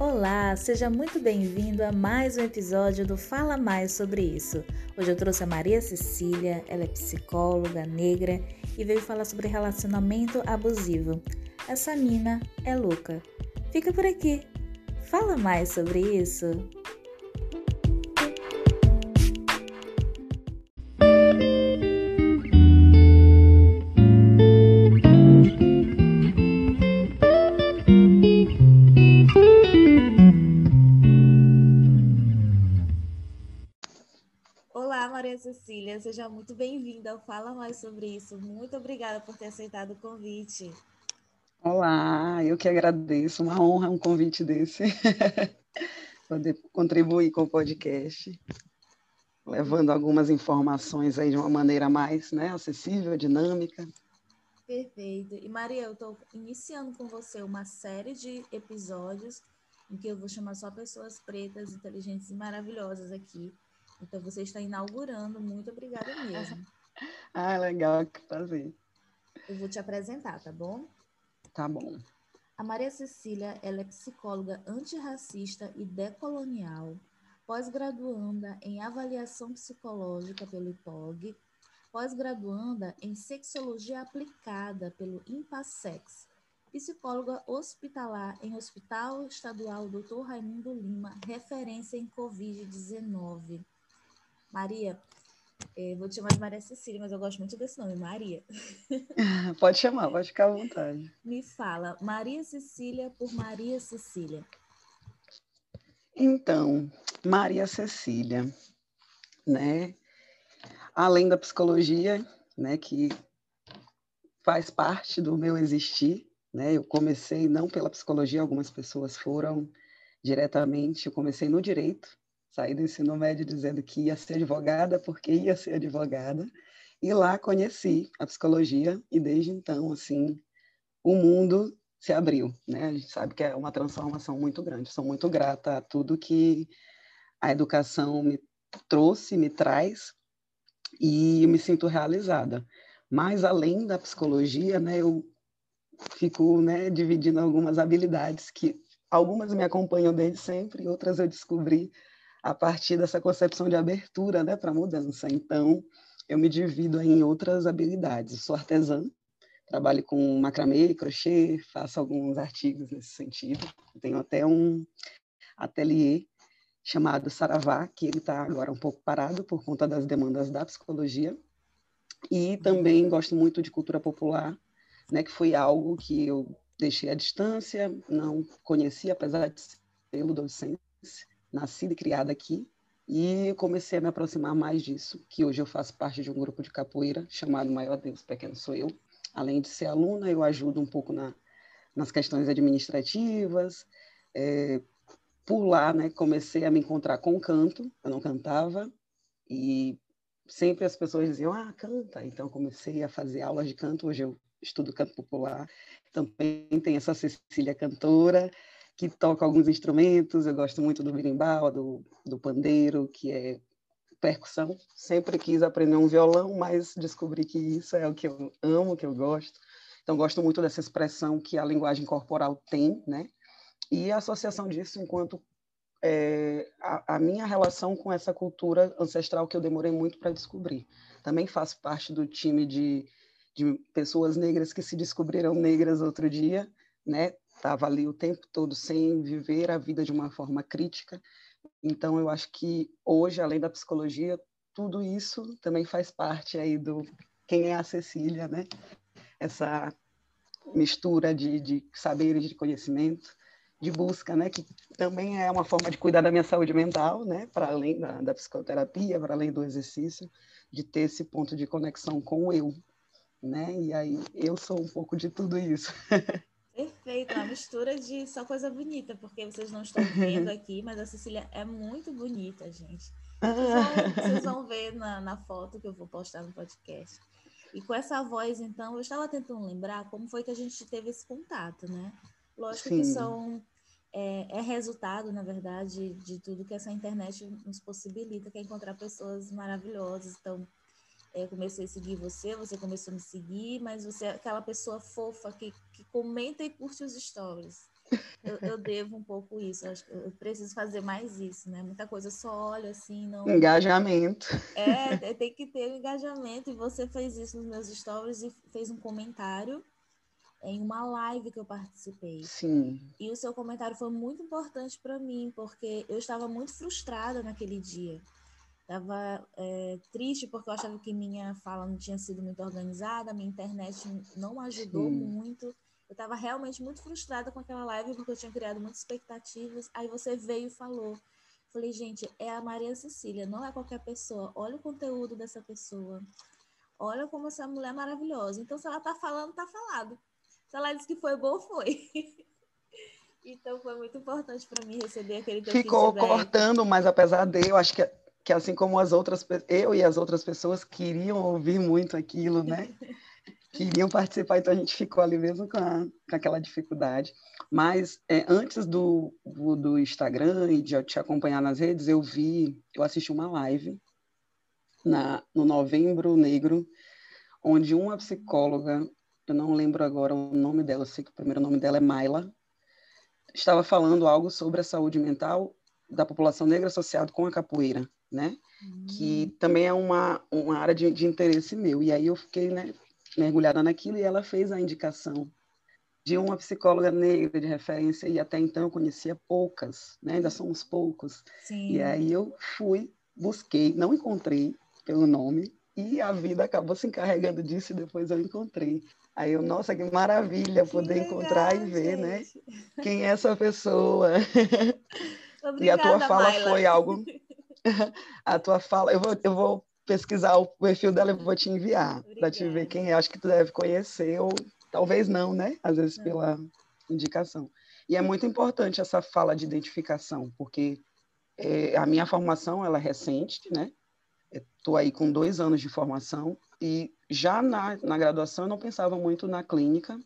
Olá, seja muito bem-vindo a mais um episódio do Fala Mais sobre isso. Hoje eu trouxe a Maria Cecília, ela é psicóloga negra e veio falar sobre relacionamento abusivo. Essa mina é louca. Fica por aqui. Fala mais sobre isso. Seja muito bem-vinda Fala Mais sobre isso. Muito obrigada por ter aceitado o convite. Olá, eu que agradeço, uma honra um convite desse, poder contribuir com o podcast, levando algumas informações aí de uma maneira mais né, acessível, dinâmica. Perfeito. E Maria, eu estou iniciando com você uma série de episódios em que eu vou chamar só pessoas pretas, inteligentes e maravilhosas aqui então você está inaugurando. Muito obrigada mesmo. ah, legal, que prazer. Eu vou te apresentar, tá bom? Tá bom. A Maria Cecília, ela é psicóloga antirracista e decolonial, pós-graduanda em avaliação psicológica pelo IPOG, pós-graduanda em sexologia aplicada pelo IMPASEX, psicóloga hospitalar em Hospital Estadual Dr. Raimundo Lima, referência em Covid-19. Maria, eh, vou te chamar de Maria Cecília, mas eu gosto muito desse nome, Maria. Pode chamar, pode ficar à vontade. Me fala, Maria Cecília por Maria Cecília. Então, Maria Cecília, né? Além da psicologia, né, que faz parte do meu existir, né? Eu comecei não pela psicologia, algumas pessoas foram diretamente, eu comecei no direito, Saí do ensino médio dizendo que ia ser advogada porque ia ser advogada. E lá conheci a psicologia e desde então, assim, o mundo se abriu, né? A gente sabe que é uma transformação muito grande. Sou muito grata a tudo que a educação me trouxe, me traz e eu me sinto realizada. Mas além da psicologia, né, eu fico, né, dividindo algumas habilidades que algumas me acompanham desde sempre, outras eu descobri a partir dessa concepção de abertura né, para a mudança. Então, eu me divido em outras habilidades. sou artesã, trabalho com macramê, crochê, faço alguns artigos nesse sentido. Tenho até um ateliê chamado Saravá, que ele está agora um pouco parado por conta das demandas da psicologia. E também gosto muito de cultura popular, né, que foi algo que eu deixei à distância, não conhecia, apesar de ser docente nascida e criada aqui, e comecei a me aproximar mais disso, que hoje eu faço parte de um grupo de capoeira chamado Maior Deus Pequeno Sou Eu. Além de ser aluna, eu ajudo um pouco na, nas questões administrativas. É, por lá, né, comecei a me encontrar com canto, eu não cantava, e sempre as pessoas diziam, ah, canta. Então, comecei a fazer aulas de canto, hoje eu estudo canto popular. Também tem essa Cecília cantora, que toca alguns instrumentos. Eu gosto muito do berimbau, do, do pandeiro, que é percussão. Sempre quis aprender um violão, mas descobri que isso é o que eu amo, que eu gosto. Então, gosto muito dessa expressão que a linguagem corporal tem, né? E a associação disso enquanto é, a, a, minha relação com essa cultura ancestral que eu demorei muito para descobrir. Também faço parte do time de, de pessoas negras que se descobriram negras outro dia, né? Estava ali o tempo todo sem viver a vida de uma forma crítica. Então, eu acho que hoje, além da psicologia, tudo isso também faz parte aí do quem é a Cecília, né? Essa mistura de, de saberes, de conhecimento, de busca, né? Que também é uma forma de cuidar da minha saúde mental, né? Para além da, da psicoterapia, para além do exercício, de ter esse ponto de conexão com o eu, né? E aí eu sou um pouco de tudo isso. Perfeito, uma mistura de só coisa bonita, porque vocês não estão vendo aqui, mas a Cecília é muito bonita, gente. Vocês vão, vocês vão ver na, na foto que eu vou postar no podcast. E com essa voz, então, eu estava tentando lembrar como foi que a gente teve esse contato, né? Lógico Sim. que são é, é, resultado, na verdade, de tudo que essa internet nos possibilita, que é encontrar pessoas maravilhosas. Então, eu comecei a seguir você, você começou a me seguir, mas você é aquela pessoa fofa que, que comenta e curte os stories. eu, eu, devo um pouco isso. Eu, eu, preciso fazer mais isso, né? Muita coisa só olha assim, não. Engajamento. É, tem que ter engajamento. E você fez isso nos meus stories e fez um comentário em uma live que eu participei. Sim. E o seu comentário foi muito importante para mim, porque eu estava muito frustrada naquele dia. Estava é, triste porque eu achava que minha fala não tinha sido muito organizada, minha internet não ajudou Sim. muito. Eu estava realmente muito frustrada com aquela live porque eu tinha criado muitas expectativas. Aí você veio e falou. Falei, gente, é a Maria Cecília, não é qualquer pessoa. Olha o conteúdo dessa pessoa. Olha como essa mulher é maravilhosa. Então, se ela tá falando, tá falado. Se ela disse que foi bom, foi. então foi muito importante para mim receber aquele Ficou cortando, mas apesar de eu acho que, que assim como as outras eu e as outras pessoas queriam ouvir muito aquilo, né? queriam participar, então a gente ficou ali mesmo com, a, com aquela dificuldade. Mas é, antes do, do, Instagram e de te acompanhar nas redes, eu vi, eu assisti uma live na, no Novembro Negro, onde uma psicóloga eu não lembro agora o nome dela, eu sei que o primeiro nome dela é Maila, estava falando algo sobre a saúde mental da população negra associada com a capoeira, né? Uhum. Que hum. também é uma, uma área de, de interesse meu. E aí eu fiquei né, mergulhada naquilo e ela fez a indicação de uma psicóloga negra de referência e até então eu conhecia poucas, né? Ainda somos poucos. Sim. E aí eu fui, busquei, não encontrei pelo nome e a vida acabou se encarregando disso e depois eu encontrei. Aí eu, nossa, que maravilha poder legal, encontrar e ver, né? gente. né? Quem é essa pessoa? Obrigada, e a tua fala Mayla. foi algo. a tua fala, eu vou, eu vou pesquisar o perfil dela e vou te enviar para te ver quem é. Acho que tu deve conhecer, ou talvez não, né? Às vezes não. pela indicação. E é muito importante essa fala de identificação, porque é, a minha formação ela é recente, né? Estou aí com dois anos de formação e já na, na graduação eu não pensava muito na clínica,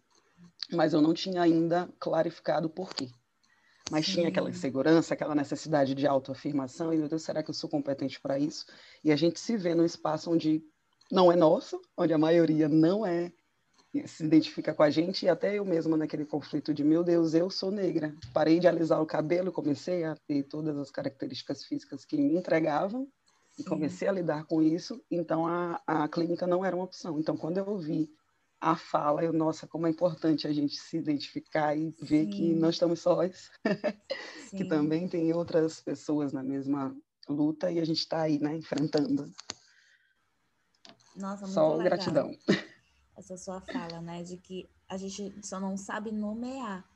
mas eu não tinha ainda clarificado o porquê. Mas tinha aquela insegurança, aquela necessidade de autoafirmação, e meu Deus, será que eu sou competente para isso? E a gente se vê num espaço onde não é nosso, onde a maioria não é, se identifica com a gente, e até eu mesma naquele conflito de, meu Deus, eu sou negra. Parei de alisar o cabelo, comecei a ter todas as características físicas que me entregavam, e comecei a lidar com isso, então a, a clínica não era uma opção. Então, quando eu ouvi a fala, eu, nossa, como é importante a gente se identificar e ver Sim. que não estamos sós, que também tem outras pessoas na mesma luta e a gente está aí, né, enfrentando. Nossa, muito Só legal. gratidão. Essa sua fala, né, de que a gente só não sabe nomear.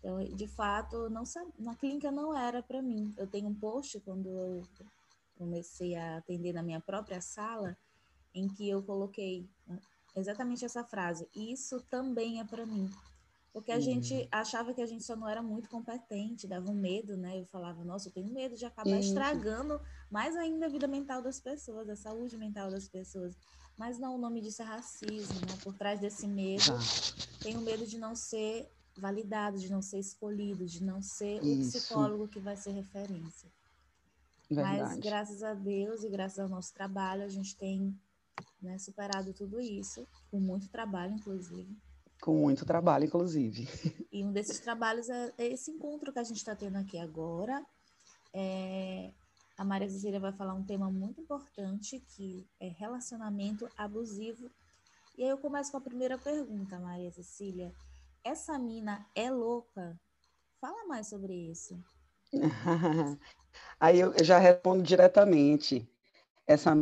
Então, de fato, não sabe, na clínica não era para mim. Eu tenho um post quando eu comecei a atender na minha própria sala, em que eu coloquei né, exatamente essa frase: Isso também é para mim. Porque a uhum. gente achava que a gente só não era muito competente, dava um medo, né? Eu falava, nossa, eu tenho medo de acabar Isso. estragando mais ainda a vida mental das pessoas, a saúde mental das pessoas. Mas não, o nome disso é racismo, né? Por trás desse medo, ah. tem o medo de não ser validado, de não ser escolhido, de não ser Isso. o psicólogo que vai ser referência. Verdade. Mas graças a Deus e graças ao nosso trabalho, a gente tem né, superado tudo isso, com muito trabalho, inclusive. Com muito trabalho, inclusive. E um desses trabalhos é esse encontro que a gente está tendo aqui agora. É, a Maria Cecília vai falar um tema muito importante, que é relacionamento abusivo. E aí eu começo com a primeira pergunta, Maria Cecília. Essa mina é louca? Fala mais sobre isso. Aí eu já respondo diretamente. Essa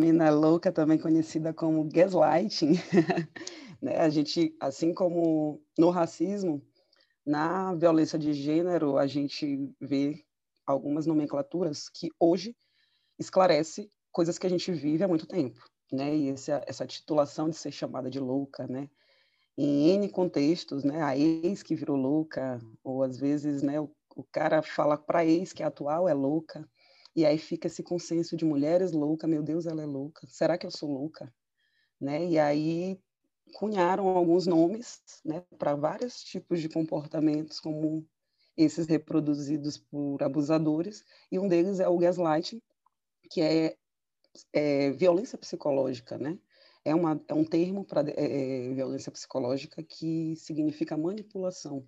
mina louca, também conhecida como gaslighting, né? a gente, assim como no racismo, na violência de gênero, a gente vê algumas nomenclaturas que hoje esclarece coisas que a gente vive há muito tempo, né? E essa, essa titulação de ser chamada de louca, né? Em N contextos, né? A ex que virou louca, ou às vezes, né? O o cara fala para ex que a atual é louca, e aí fica esse consenso de mulheres louca, meu Deus, ela é louca. Será que eu sou louca? Né? E aí cunharam alguns nomes, né, para vários tipos de comportamentos como esses reproduzidos por abusadores, e um deles é o gaslighting, que é, é violência psicológica, né? É, uma, é um termo para é, é, violência psicológica que significa manipulação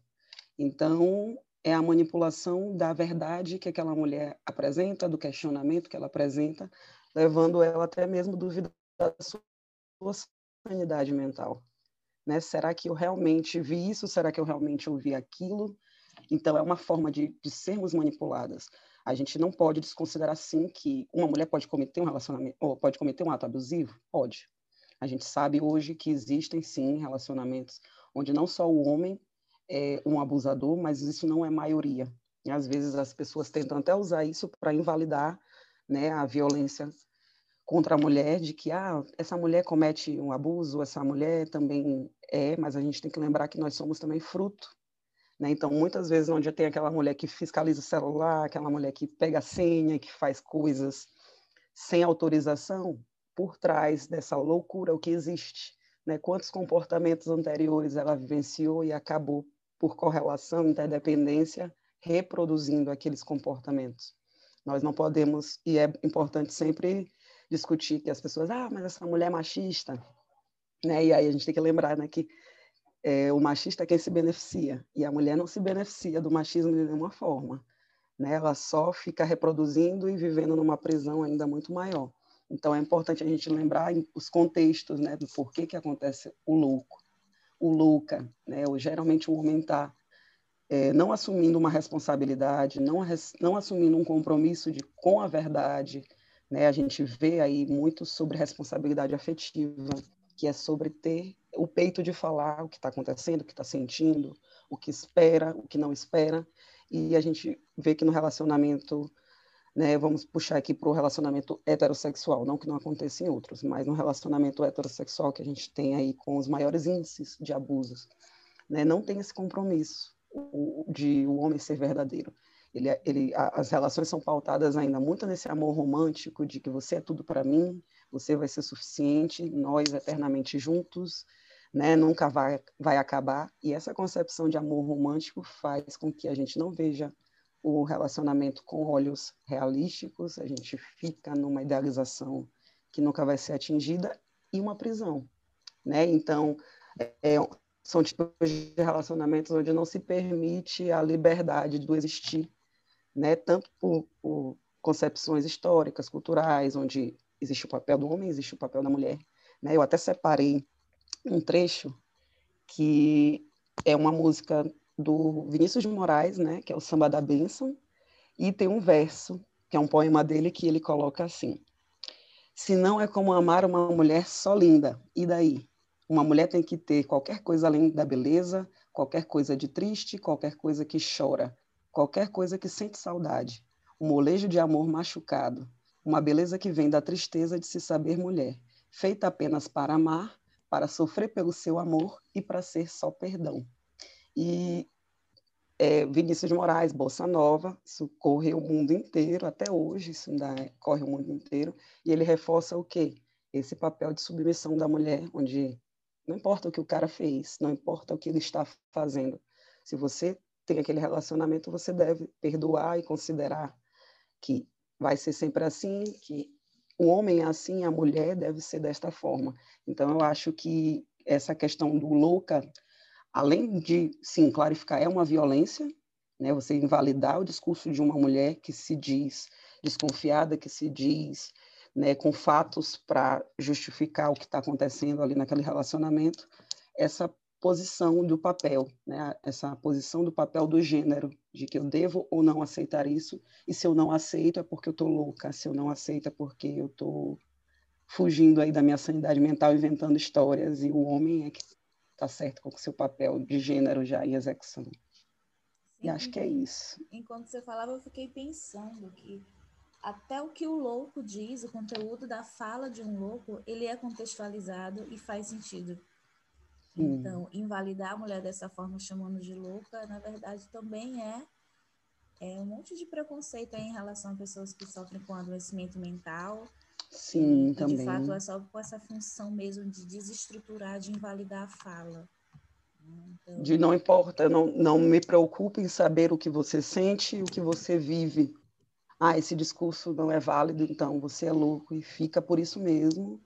Então, é a manipulação da verdade que aquela mulher apresenta, do questionamento que ela apresenta, levando ela até mesmo a duvidar da sua sanidade mental. Né? Será que eu realmente vi isso? Será que eu realmente ouvi aquilo? Então, é uma forma de, de sermos manipuladas. A gente não pode desconsiderar, sim, que uma mulher pode cometer um relacionamento, ou pode cometer um ato abusivo? Pode. A gente sabe hoje que existem, sim, relacionamentos onde não só o homem é um abusador, mas isso não é maioria. E, às vezes, as pessoas tentam até usar isso para invalidar né, a violência contra a mulher, de que ah, essa mulher comete um abuso, essa mulher também é, mas a gente tem que lembrar que nós somos também fruto né? Então, muitas vezes, onde tem aquela mulher que fiscaliza o celular, aquela mulher que pega a senha, que faz coisas sem autorização, por trás dessa loucura, o que existe? Né? Quantos comportamentos anteriores ela vivenciou e acabou, por correlação, interdependência, reproduzindo aqueles comportamentos? Nós não podemos, e é importante sempre discutir que as pessoas, ah, mas essa mulher é machista, né? E aí a gente tem que lembrar né, que é, o machista é quem se beneficia, e a mulher não se beneficia do machismo de nenhuma forma. Né? Ela só fica reproduzindo e vivendo numa prisão ainda muito maior. Então, é importante a gente lembrar os contextos né, do porquê que acontece o louco, o louca. Né? Ou, geralmente, o homem está é, não assumindo uma responsabilidade, não, não assumindo um compromisso de, com a verdade. Né? A gente vê aí muito sobre responsabilidade afetiva, que é sobre ter o peito de falar o que está acontecendo, o que está sentindo, o que espera, o que não espera. E a gente vê que no relacionamento, né, vamos puxar aqui para o relacionamento heterossexual, não que não aconteça em outros, mas no relacionamento heterossexual que a gente tem aí com os maiores índices de abusos, né, não tem esse compromisso de o homem ser verdadeiro. Ele, ele, as relações são pautadas ainda muito nesse amor romântico de que você é tudo para mim, você vai ser suficiente, nós eternamente juntos, né, nunca vai, vai acabar. E essa concepção de amor romântico faz com que a gente não veja o relacionamento com olhos realísticos, a gente fica numa idealização que nunca vai ser atingida e uma prisão, né? Então, é, são tipos de relacionamentos onde não se permite a liberdade do existir, né? Tanto por, por concepções históricas, culturais, onde existe o papel do homem, existe o papel da mulher, né? Eu até separei um trecho que é uma música do Vinícius de Moraes, né, que é o Samba da Bênção, e tem um verso, que é um poema dele, que ele coloca assim: Se não é como amar uma mulher só linda, e daí? Uma mulher tem que ter qualquer coisa além da beleza, qualquer coisa de triste, qualquer coisa que chora, qualquer coisa que sente saudade, um molejo de amor machucado, uma beleza que vem da tristeza de se saber mulher, feita apenas para amar, para sofrer pelo seu amor e para ser só perdão. E é, Vinícius Moraes, Bolsa Nova, isso corre o mundo inteiro, até hoje isso ainda é, corre o mundo inteiro, e ele reforça o quê? Esse papel de submissão da mulher, onde não importa o que o cara fez, não importa o que ele está fazendo, se você tem aquele relacionamento, você deve perdoar e considerar que vai ser sempre assim, que o homem é assim, a mulher deve ser desta forma. Então, eu acho que essa questão do louca, além de, sim, clarificar, é uma violência, né? Você invalidar o discurso de uma mulher que se diz desconfiada, que se diz né, com fatos para justificar o que está acontecendo ali naquele relacionamento, essa posição do papel, né? essa posição do papel do gênero, de que eu devo ou não aceitar isso, e se eu não aceito é porque eu estou louca, se eu não aceito é porque eu estou fugindo aí da minha sanidade mental, inventando histórias, e o homem é que está certo com o seu papel de gênero já em execução. Sim, e acho que é isso. Enquanto você falava, eu fiquei pensando que até o que o louco diz, o conteúdo da fala de um louco, ele é contextualizado e faz sentido então, invalidar a mulher dessa forma, chamando de louca, na verdade, também é, é um monte de preconceito em relação a pessoas que sofrem com adoecimento mental. Sim, também. De fato, é só com essa função mesmo de desestruturar, de invalidar a fala. Então... De não importa, não, não me preocupe em saber o que você sente e o que você vive. Ah, esse discurso não é válido, então você é louco e fica por isso mesmo.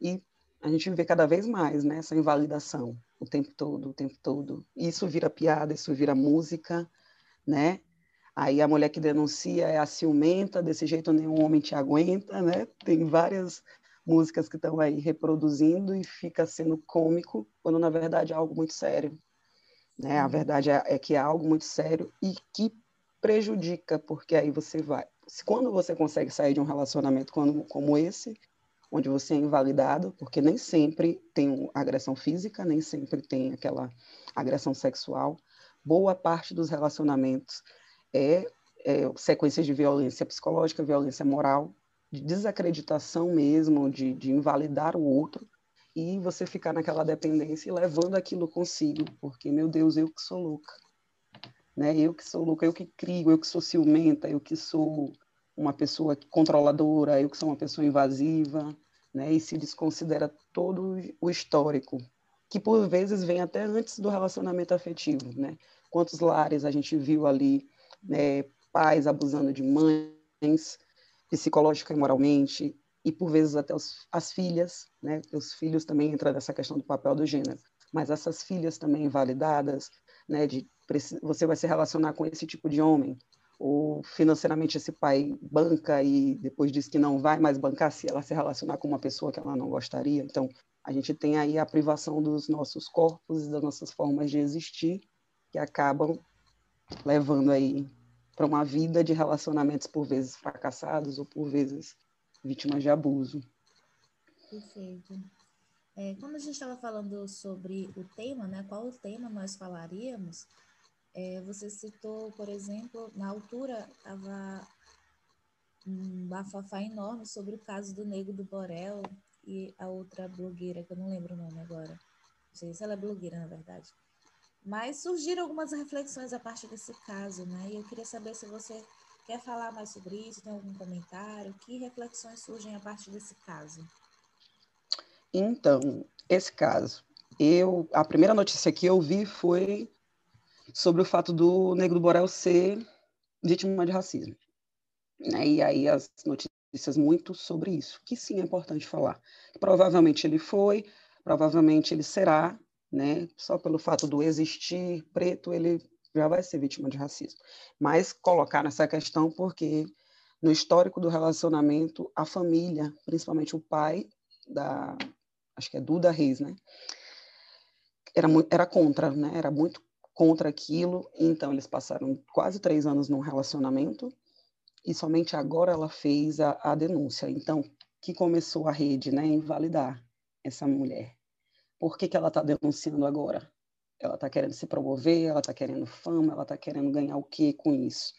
E a gente vê cada vez mais né, essa invalidação. o tempo todo, o tempo todo. Isso vira piada, isso vira música, né? Aí a mulher que denuncia é a ciumenta, desse jeito nenhum homem te aguenta, né? Tem várias músicas que estão aí reproduzindo e fica sendo cômico, quando na verdade é algo muito sério. Né? A uhum. verdade é, é que é algo muito sério e que prejudica, porque aí você vai. Quando você consegue sair de um relacionamento como, como esse, onde você é invalidado, porque nem sempre tem agressão física, nem sempre tem aquela agressão sexual, boa parte dos relacionamentos é, é sequências de violência psicológica, violência moral, de desacreditação mesmo, de, de invalidar o outro, e você ficar naquela dependência e levando aquilo consigo, porque, meu Deus, eu que sou louca. Né? Eu que sou louca, eu que crio, eu que sou ciumenta, eu que sou uma pessoa controladora, eu que sou uma pessoa invasiva, né? E se desconsidera todo o histórico, que por vezes vem até antes do relacionamento afetivo, né? Quantos lares a gente viu ali né, pais abusando de mães, psicológica e moralmente, e por vezes até os, as filhas, né? Os filhos também entram nessa questão do papel do gênero, mas essas filhas também invalidadas, né? De você vai se relacionar com esse tipo de homem, ou financeiramente esse pai banca e depois diz que não vai mais bancar se ela se relacionar com uma pessoa que ela não gostaria. Então, a gente tem aí a privação dos nossos corpos e das nossas formas de existir que acabam levando aí para uma vida de relacionamentos por vezes fracassados ou por vezes vítimas de abuso. Perfeito. É, a gente estava falando sobre o tema, né, qual o tema nós falaríamos, é, você citou, por exemplo, na altura estava um bafafá enorme sobre o caso do Nego do Borel e a outra blogueira, que eu não lembro o nome agora. Não sei se ela é blogueira, na verdade. Mas surgiram algumas reflexões a partir desse caso, né? E eu queria saber se você quer falar mais sobre isso, tem algum comentário, que reflexões surgem a partir desse caso? Então, esse caso, eu a primeira notícia que eu vi foi sobre o fato do Negro do Borel ser vítima de racismo. Né? E aí as notícias muito sobre isso, que sim é importante falar. Provavelmente ele foi, provavelmente ele será, né? Só pelo fato do existir preto, ele já vai ser vítima de racismo. Mas colocar nessa questão porque no histórico do relacionamento, a família, principalmente o pai da, acho que é Duda Reis, né? Era, muito, era contra, né? Era muito contra aquilo. Então eles passaram quase três anos num relacionamento e somente agora ela fez a, a denúncia. Então que começou a rede, né? Invalidar essa mulher. Por que, que ela está denunciando agora? Ela está querendo se promover, ela está querendo fama, ela está querendo ganhar o quê com isso?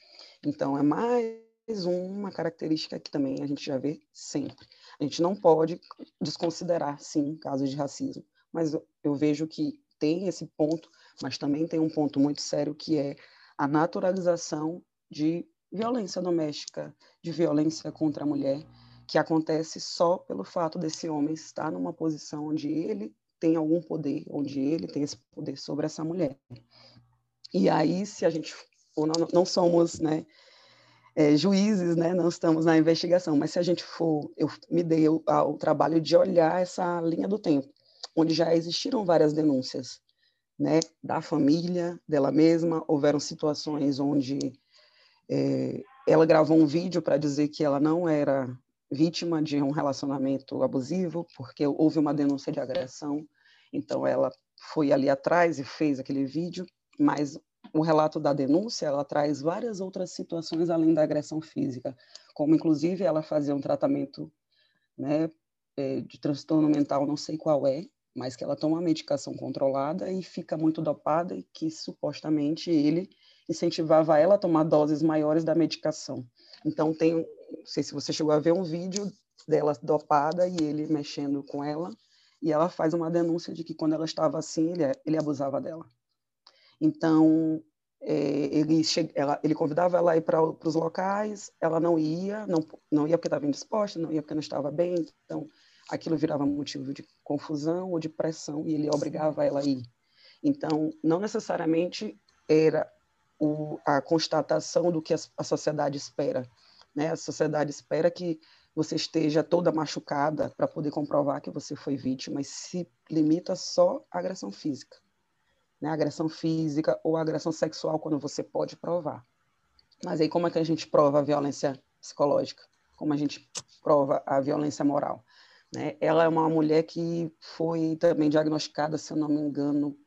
Então, é mais uma característica que também a gente já vê sempre. A gente não pode desconsiderar, sim, casos de racismo, mas eu vejo que tem esse ponto, mas também tem um ponto muito sério que é a naturalização de violência doméstica, de violência contra a mulher, que acontece só pelo fato desse homem estar numa posição onde ele tem algum poder, onde ele tem esse poder sobre essa mulher. E aí, se a gente ou não, não somos né, é, juízes, né, não estamos na investigação, mas se a gente for, eu me dei o, o trabalho de olhar essa linha do tempo, onde já existiram várias denúncias, né, da família, dela mesma, houveram situações onde é, ela gravou um vídeo para dizer que ela não era vítima de um relacionamento abusivo, porque houve uma denúncia de agressão, então ela foi ali atrás e fez aquele vídeo, mas o relato da denúncia, ela traz várias outras situações além da agressão física, como inclusive ela fazia um tratamento né, é, de transtorno mental, não sei qual é, mas que ela toma uma medicação controlada e fica muito dopada e que supostamente ele incentivava ela a tomar doses maiores da medicação. Então tem, não sei se você chegou a ver um vídeo dela dopada e ele mexendo com ela, e ela faz uma denúncia de que quando ela estava assim, ele, ele abusava dela. Então, é, ele, che... ela, ele convidava ela a ir para os locais, ela não ia, não, não ia porque estava indisposta, não ia porque não estava bem, então aquilo virava motivo de confusão ou de pressão e ele obrigava ela a ir. Então, não necessariamente era o, a constatação do que a, sociedade espera. Né? A sociedade espera que você esteja toda machucada para poder comprovar que você foi vítima e se limita só à agressão física. Né? Agressão física ou agressão sexual, quando você pode provar. Mas aí como é que a gente prova a violência psicológica? Como a gente prova a violência moral? Né? Ela é uma mulher que foi também diagnosticada, se eu não me engano,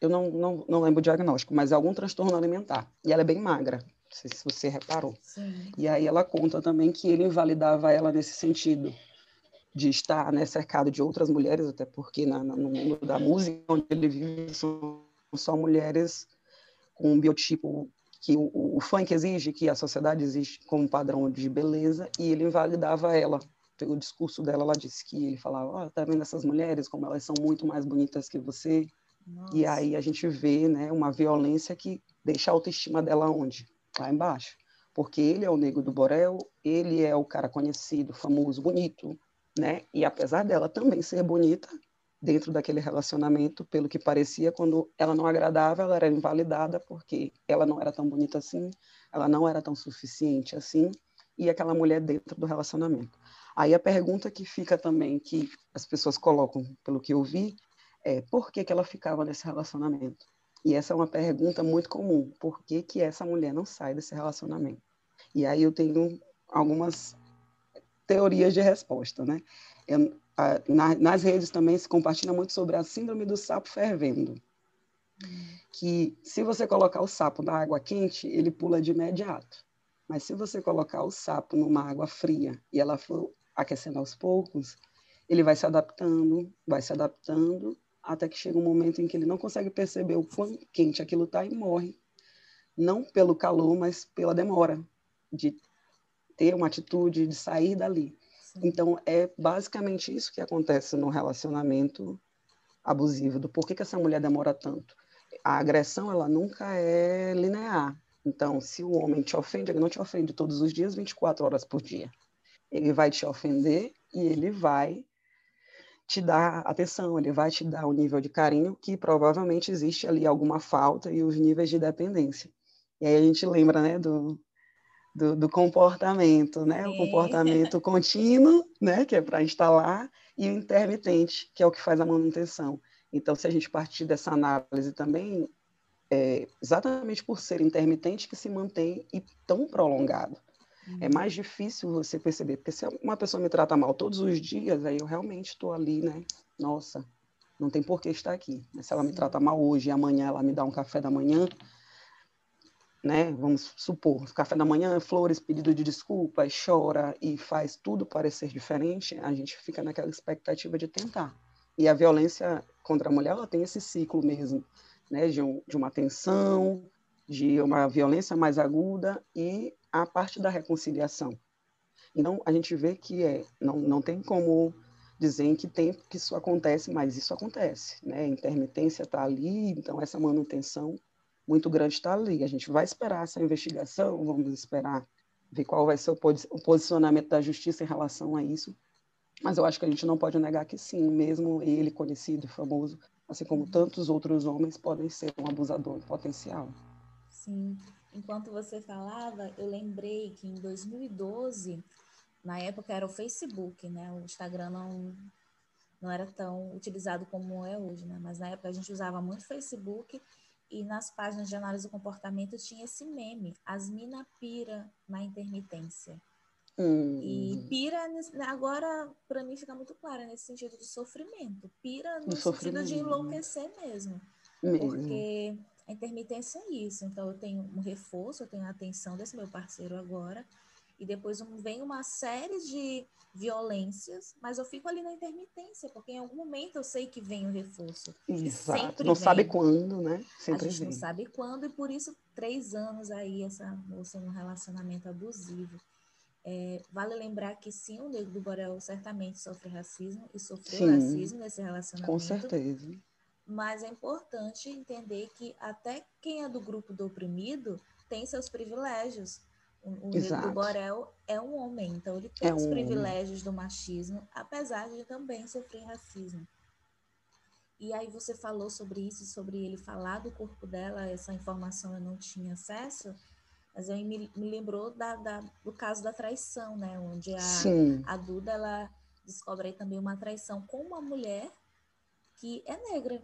eu não, não, não lembro o diagnóstico, mas é algum transtorno alimentar. E ela é bem magra, não sei se você reparou. Sim. E aí ela conta também que ele invalidava ela nesse sentido, de estar né, cercado de outras mulheres, até porque na, no mundo da música, onde ele vive, são só mulheres com um biotipo que o, o funk exige, que a sociedade exige como padrão de beleza, e ele invalidava ela. O discurso dela, ela disse que ele falava, oh, tá vendo essas mulheres, como elas são muito mais bonitas que você? Nossa. E aí a gente vê né, uma violência que deixa a autoestima dela onde? Lá embaixo. Porque ele é o negro do Borel, ele é o cara conhecido, famoso, bonito, né? E apesar dela também ser bonita, dentro daquele relacionamento, pelo que parecia, quando ela não agradava, ela era invalidada porque ela não era tão bonita assim, ela não era tão suficiente assim, e aquela mulher dentro do relacionamento. Aí a pergunta que fica também, que as pessoas colocam, pelo que eu vi, é por que, que ela ficava nesse relacionamento? E essa é uma pergunta muito comum, por que, que essa mulher não sai desse relacionamento? E aí eu tenho algumas teorias de resposta, né? Eu, a, na, nas redes também se compartilha muito sobre a síndrome do sapo fervendo. Que se você colocar o sapo na água quente, ele pula de imediato. Mas se você colocar o sapo numa água fria e ela for aquecendo aos poucos, ele vai se adaptando, vai se adaptando, até que chega um momento em que ele não consegue perceber o quão quente aquilo está e morre. Não pelo calor, mas pela demora de ter uma atitude, de sair dali. Então, é basicamente isso que acontece no relacionamento abusivo, do porquê que essa mulher demora tanto. A agressão, ela nunca é linear. Então, se o homem te ofende, ele não te ofende todos os dias, 24 horas por dia. Ele vai te ofender e ele vai te dar atenção, ele vai te dar o um nível de carinho que provavelmente existe ali alguma falta e os níveis de dependência. E aí a gente lembra, né, do, do, do comportamento, né? O comportamento contínuo, né? Que é para instalar, e o intermitente, que é o que faz a manutenção. Então, se a gente partir dessa análise também, é exatamente por ser intermitente que se mantém e tão prolongado. É uhum. É mais difícil você perceber, porque se uma pessoa me trata mal todos os dias, aí eu realmente estou ali, né? Nossa, não tem por que estar aqui. Mas se ela me trata mal hoje e amanhã ela me dá um café da manhã, né? Vamos supor, café da manhã, flores, pedido de desculpas, chora e faz tudo parecer diferente, a gente fica naquela expectativa de tentar. E a violência contra a mulher, ela tem esse ciclo mesmo, né? De, um, de uma tensão, de uma violência mais aguda e a parte da reconciliação. Então, a gente vê que é, não, não tem como dizer em que tempo que isso acontece, mas isso acontece, né? A intermitência está ali, então essa manutenção muito grande está ali. A gente vai esperar essa investigação, vamos esperar ver qual vai ser o posicionamento da justiça em relação a isso. Mas eu acho que a gente não pode negar que sim, mesmo ele conhecido e famoso, assim como tantos outros homens, podem ser um abusador potencial. Sim. Enquanto você falava, eu lembrei que em 2012, na época era o Facebook, né? O Instagram não, não era tão utilizado como é hoje, né? Mas na época a gente usava muito Facebook e nas páginas de análise do comportamento tinha esse meme, as mina pira na intermitência. Hum. E pira, agora, para mim fica muito claro, nesse sentido de sofrimento. Pira no sentido de enlouquecer mesmo. mesmo. Porque a intermitência é isso. Então, eu tenho um reforço, eu tenho a atenção desse meu parceiro agora, e depois vem uma série de violências, mas eu fico ali na intermitência, porque em algum momento eu sei que vem o reforço. Exato. Não vem. sabe quando, né? Sempre a gente vem. não sabe quando, e por isso três anos aí essa moça num relacionamento abusivo. É, vale lembrar que sim, o negro do Borel certamente sofre racismo e sofreu sim, racismo nesse relacionamento. Com certeza. Mas é importante entender que até quem é do grupo do oprimido tem seus privilégios. O, o Borel é um homem, então ele tem é os um privilégios homem. do machismo, apesar de também sofrer racismo. E aí você falou sobre isso, sobre ele falar do corpo dela, essa informação eu não tinha acesso. Mas eu me, me lembrou da, da, do caso da traição, né? Onde a, a Duda ela descobre aí também uma traição com uma mulher que é negra.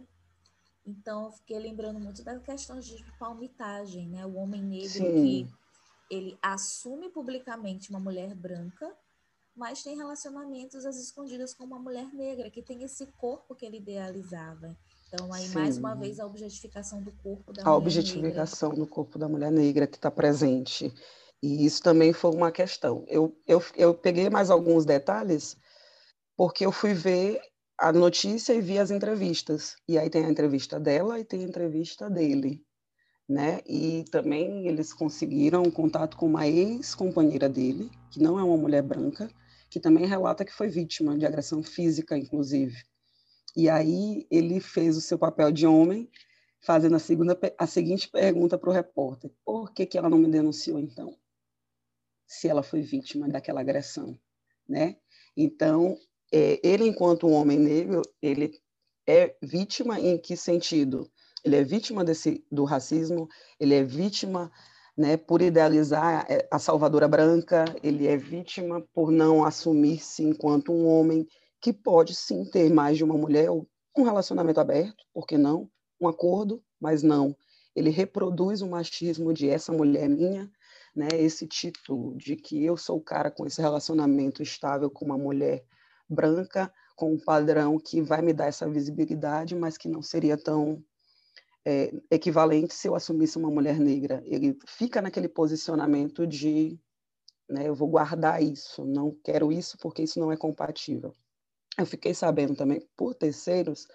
Então, eu fiquei lembrando muito da questão de palmitagem, né? O homem negro Sim. que ele assume publicamente uma mulher branca, mas tem relacionamentos às escondidas com uma mulher negra, que tem esse corpo que ele idealizava. Então, aí, Sim. mais uma vez, a objetificação do corpo da a mulher A objetificação negra. do corpo da mulher negra que está presente. E isso também foi uma questão. Eu, eu, eu peguei mais alguns detalhes, porque eu fui ver a notícia e vi as entrevistas. E aí tem a entrevista dela e tem a entrevista dele. Né? E também eles conseguiram contato com uma ex-companheira dele, que não é uma mulher branca, que também relata que foi vítima de agressão física, inclusive. E aí ele fez o seu papel de homem, fazendo a, segunda, a seguinte pergunta para o repórter: por que, que ela não me denunciou então? Se ela foi vítima daquela agressão, né? Então, é, ele, enquanto um homem negro, ele é vítima em que sentido? Ele é vítima desse, do racismo, ele é vítima né, por idealizar é, a salvadora branca, ele é vítima por não assumir-se enquanto um homem que pode sim ter mais de uma mulher, um relacionamento aberto, por que não? Um acordo, mas não. Ele reproduz o machismo de essa mulher é minha, né? Esse título de que eu sou o cara com esse relacionamento estável com uma mulher branca, com um padrão que vai me dar essa visibilidade, mas que não seria tão é, equivalente se eu assumisse uma mulher negra. Ele fica naquele posicionamento de, né, eu vou guardar isso, não quero isso porque isso não é compatível eu fiquei sabendo também por terceiros,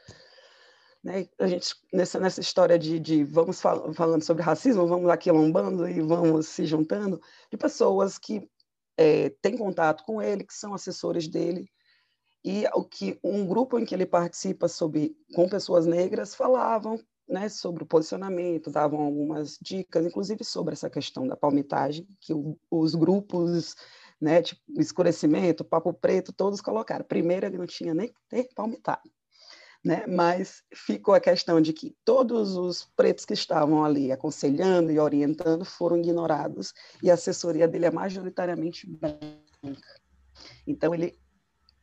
né, a gente nessa, nessa história de, de vamos fal falando sobre racismo, vamos aqui lombando e vamos se juntando, de pessoas que é, têm contato com ele, que são assessores dele, e o que um grupo em que ele participa sobre com pessoas negras falavam né, sobre o posicionamento, davam algumas dicas, inclusive sobre essa questão da palmitagem, que o, os grupos né? Tipo, escurecimento, papo preto, todos colocaram. Primeiro ele não tinha nem ter palmitado. Né? Mas ficou a questão de que todos os pretos que estavam ali aconselhando e orientando foram ignorados e a assessoria dele é majoritariamente branca. Então ele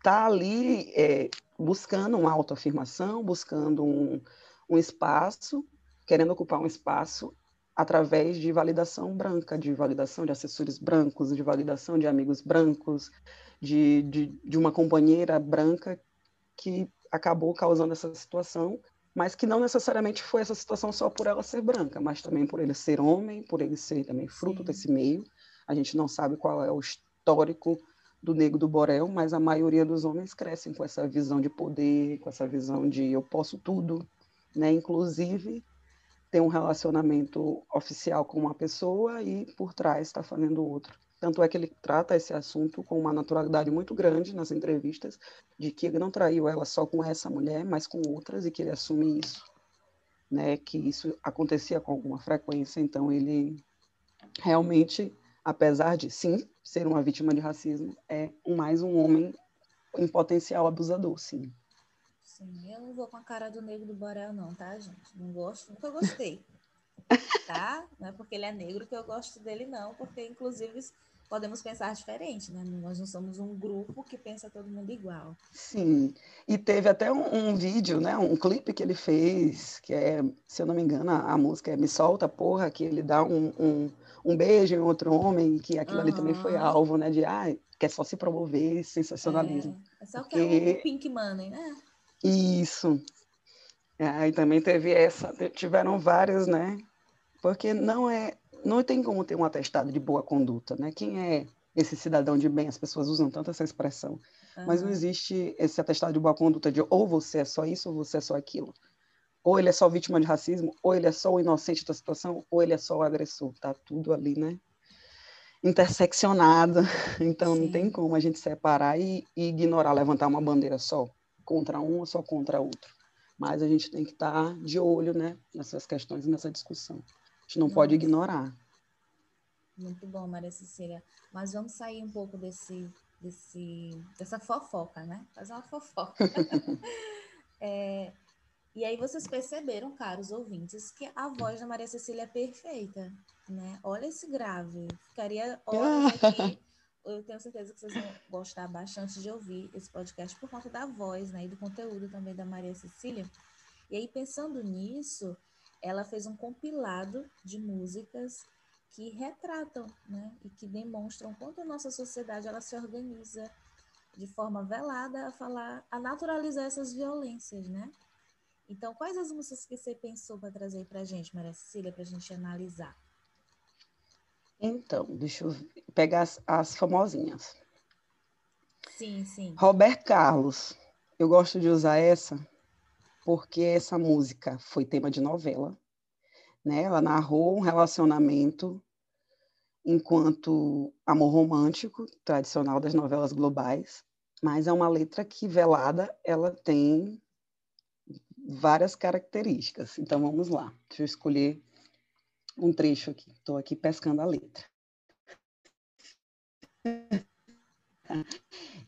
está ali é, buscando uma autoafirmação, buscando um, um espaço, querendo ocupar um espaço através de validação branca, de validação de assessores brancos, de validação de amigos brancos, de, de, de uma companheira branca que acabou causando essa situação, mas que não necessariamente foi essa situação só por ela ser branca, mas também por ele ser homem, por ele ser também fruto Sim. desse meio. A gente não sabe qual é o histórico do negro do Borel, mas a maioria dos homens crescem com essa visão de poder, com essa visão de eu posso tudo, né? Inclusive ter um relacionamento oficial com uma pessoa e por trás está fazendo outro. Tanto é que ele trata esse assunto com uma naturalidade muito grande nas entrevistas, de que ele não traiu ela só com essa mulher, mas com outras, e que ele assume isso, né? Que isso acontecia com alguma frequência. Então ele realmente, apesar de sim ser uma vítima de racismo, é mais um homem em potencial abusador, sim. Sim, eu não vou com a cara do negro do Borel, não, tá, gente? Não gosto, nunca gostei. tá? Não é porque ele é negro que eu gosto dele, não, porque inclusive podemos pensar diferente, né? Nós não somos um grupo que pensa todo mundo igual. Sim, e teve até um, um vídeo, né? Um clipe que ele fez, que é, se eu não me engano, a, a música é Me Solta, Porra, que ele dá um, um, um beijo em outro homem, que aquilo uhum. ali também foi alvo, né? De, ah, quer só se promover sensacionalismo. É, é só porque... que é o Pink Money, né? Isso. Aí também teve essa, tiveram várias, né? Porque não é, não tem como ter um atestado de boa conduta, né? Quem é esse cidadão de bem? As pessoas usam tanto essa expressão, uhum. mas não existe esse atestado de boa conduta de ou você é só isso ou você é só aquilo. Ou ele é só vítima de racismo, ou ele é só o inocente da situação, ou ele é só o agressor. Tá tudo ali, né? Interseccionado. Então Sim. não tem como a gente separar e, e ignorar, levantar uma bandeira só contra um ou só contra outro. Mas a gente tem que estar de olho né, nessas questões e nessa discussão. A gente não Nossa. pode ignorar. Muito bom, Maria Cecília. Mas vamos sair um pouco desse, desse, dessa fofoca, né? Fazer uma fofoca. é, E aí vocês perceberam, caros ouvintes, que a voz da Maria Cecília é perfeita, né? Olha esse grave. Ficaria horas aqui. Eu tenho certeza que vocês vão gostar bastante de ouvir esse podcast por conta da voz, né? E do conteúdo também da Maria Cecília. E aí, pensando nisso, ela fez um compilado de músicas que retratam, né? E que demonstram quanto a nossa sociedade ela se organiza de forma velada a falar, a naturalizar essas violências, né? Então, quais as músicas que você pensou para trazer para a gente, Maria Cecília, para a gente analisar? Então, deixa eu pegar as, as famosinhas. Sim, sim. Roberto Carlos. Eu gosto de usar essa porque essa música foi tema de novela. Né? Ela narrou um relacionamento enquanto amor romântico, tradicional das novelas globais, mas é uma letra que, velada, ela tem várias características. Então vamos lá. Deixa eu escolher um trecho aqui. Estou aqui pescando a letra.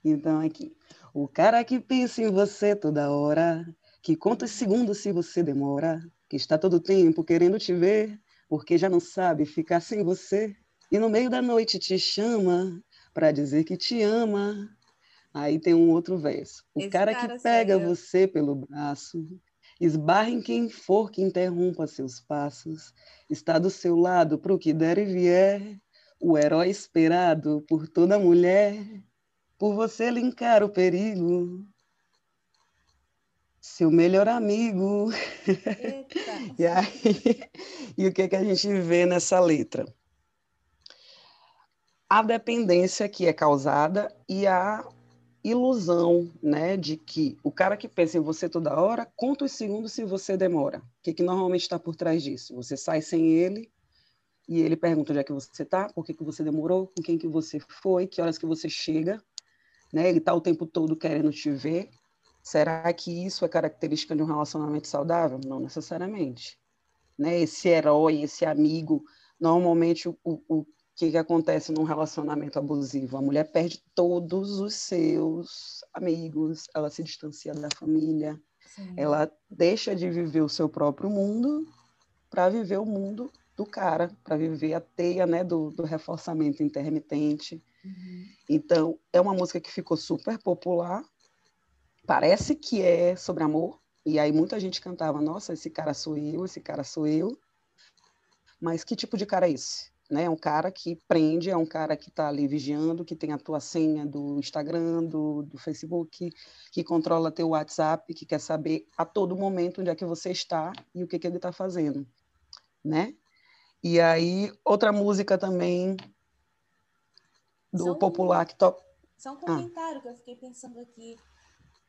Então aqui, o cara que pensa em você toda hora, que conta os segundos se você demora, que está todo tempo querendo te ver, porque já não sabe ficar sem você, e no meio da noite te chama para dizer que te ama. Aí tem um outro verso. O cara, cara, que pega você pelo braço, Esbarre em quem for que interrompa seus passos. Está do seu lado para o que der e vier. O herói esperado por toda mulher. Por você linkar o perigo. Seu melhor amigo. e, aí, e o que, que a gente vê nessa letra? A dependência que é causada e a ilusão, né, de que o cara que pensa em você toda hora conta os segundos se você demora. O que, que normalmente está por trás disso? Você sai sem ele e ele pergunta onde é que você está, por que, que você demorou, com quem que você foi, que horas que você chega, né? Ele está o tempo todo querendo te ver. Será que isso é característica de um relacionamento saudável? Não necessariamente. Né? Esse herói, esse amigo, normalmente o, o que, que acontece num relacionamento abusivo? A mulher perde todos os seus amigos, ela se distancia da família, Sim. ela deixa de viver o seu próprio mundo para viver o mundo do cara, para viver a teia né, do, do reforçamento intermitente. Uhum. Então, é uma música que ficou super popular, parece que é sobre amor, e aí muita gente cantava, nossa, esse cara sou eu, esse cara sou eu, mas que tipo de cara é esse? Né? É um cara que prende, é um cara que está ali vigiando, que tem a tua senha do Instagram, do, do Facebook, que controla teu WhatsApp, que quer saber a todo momento onde é que você está e o que, que ele está fazendo, né? E aí, outra música também do só popular que toca... Só um comentário ah. que eu fiquei pensando aqui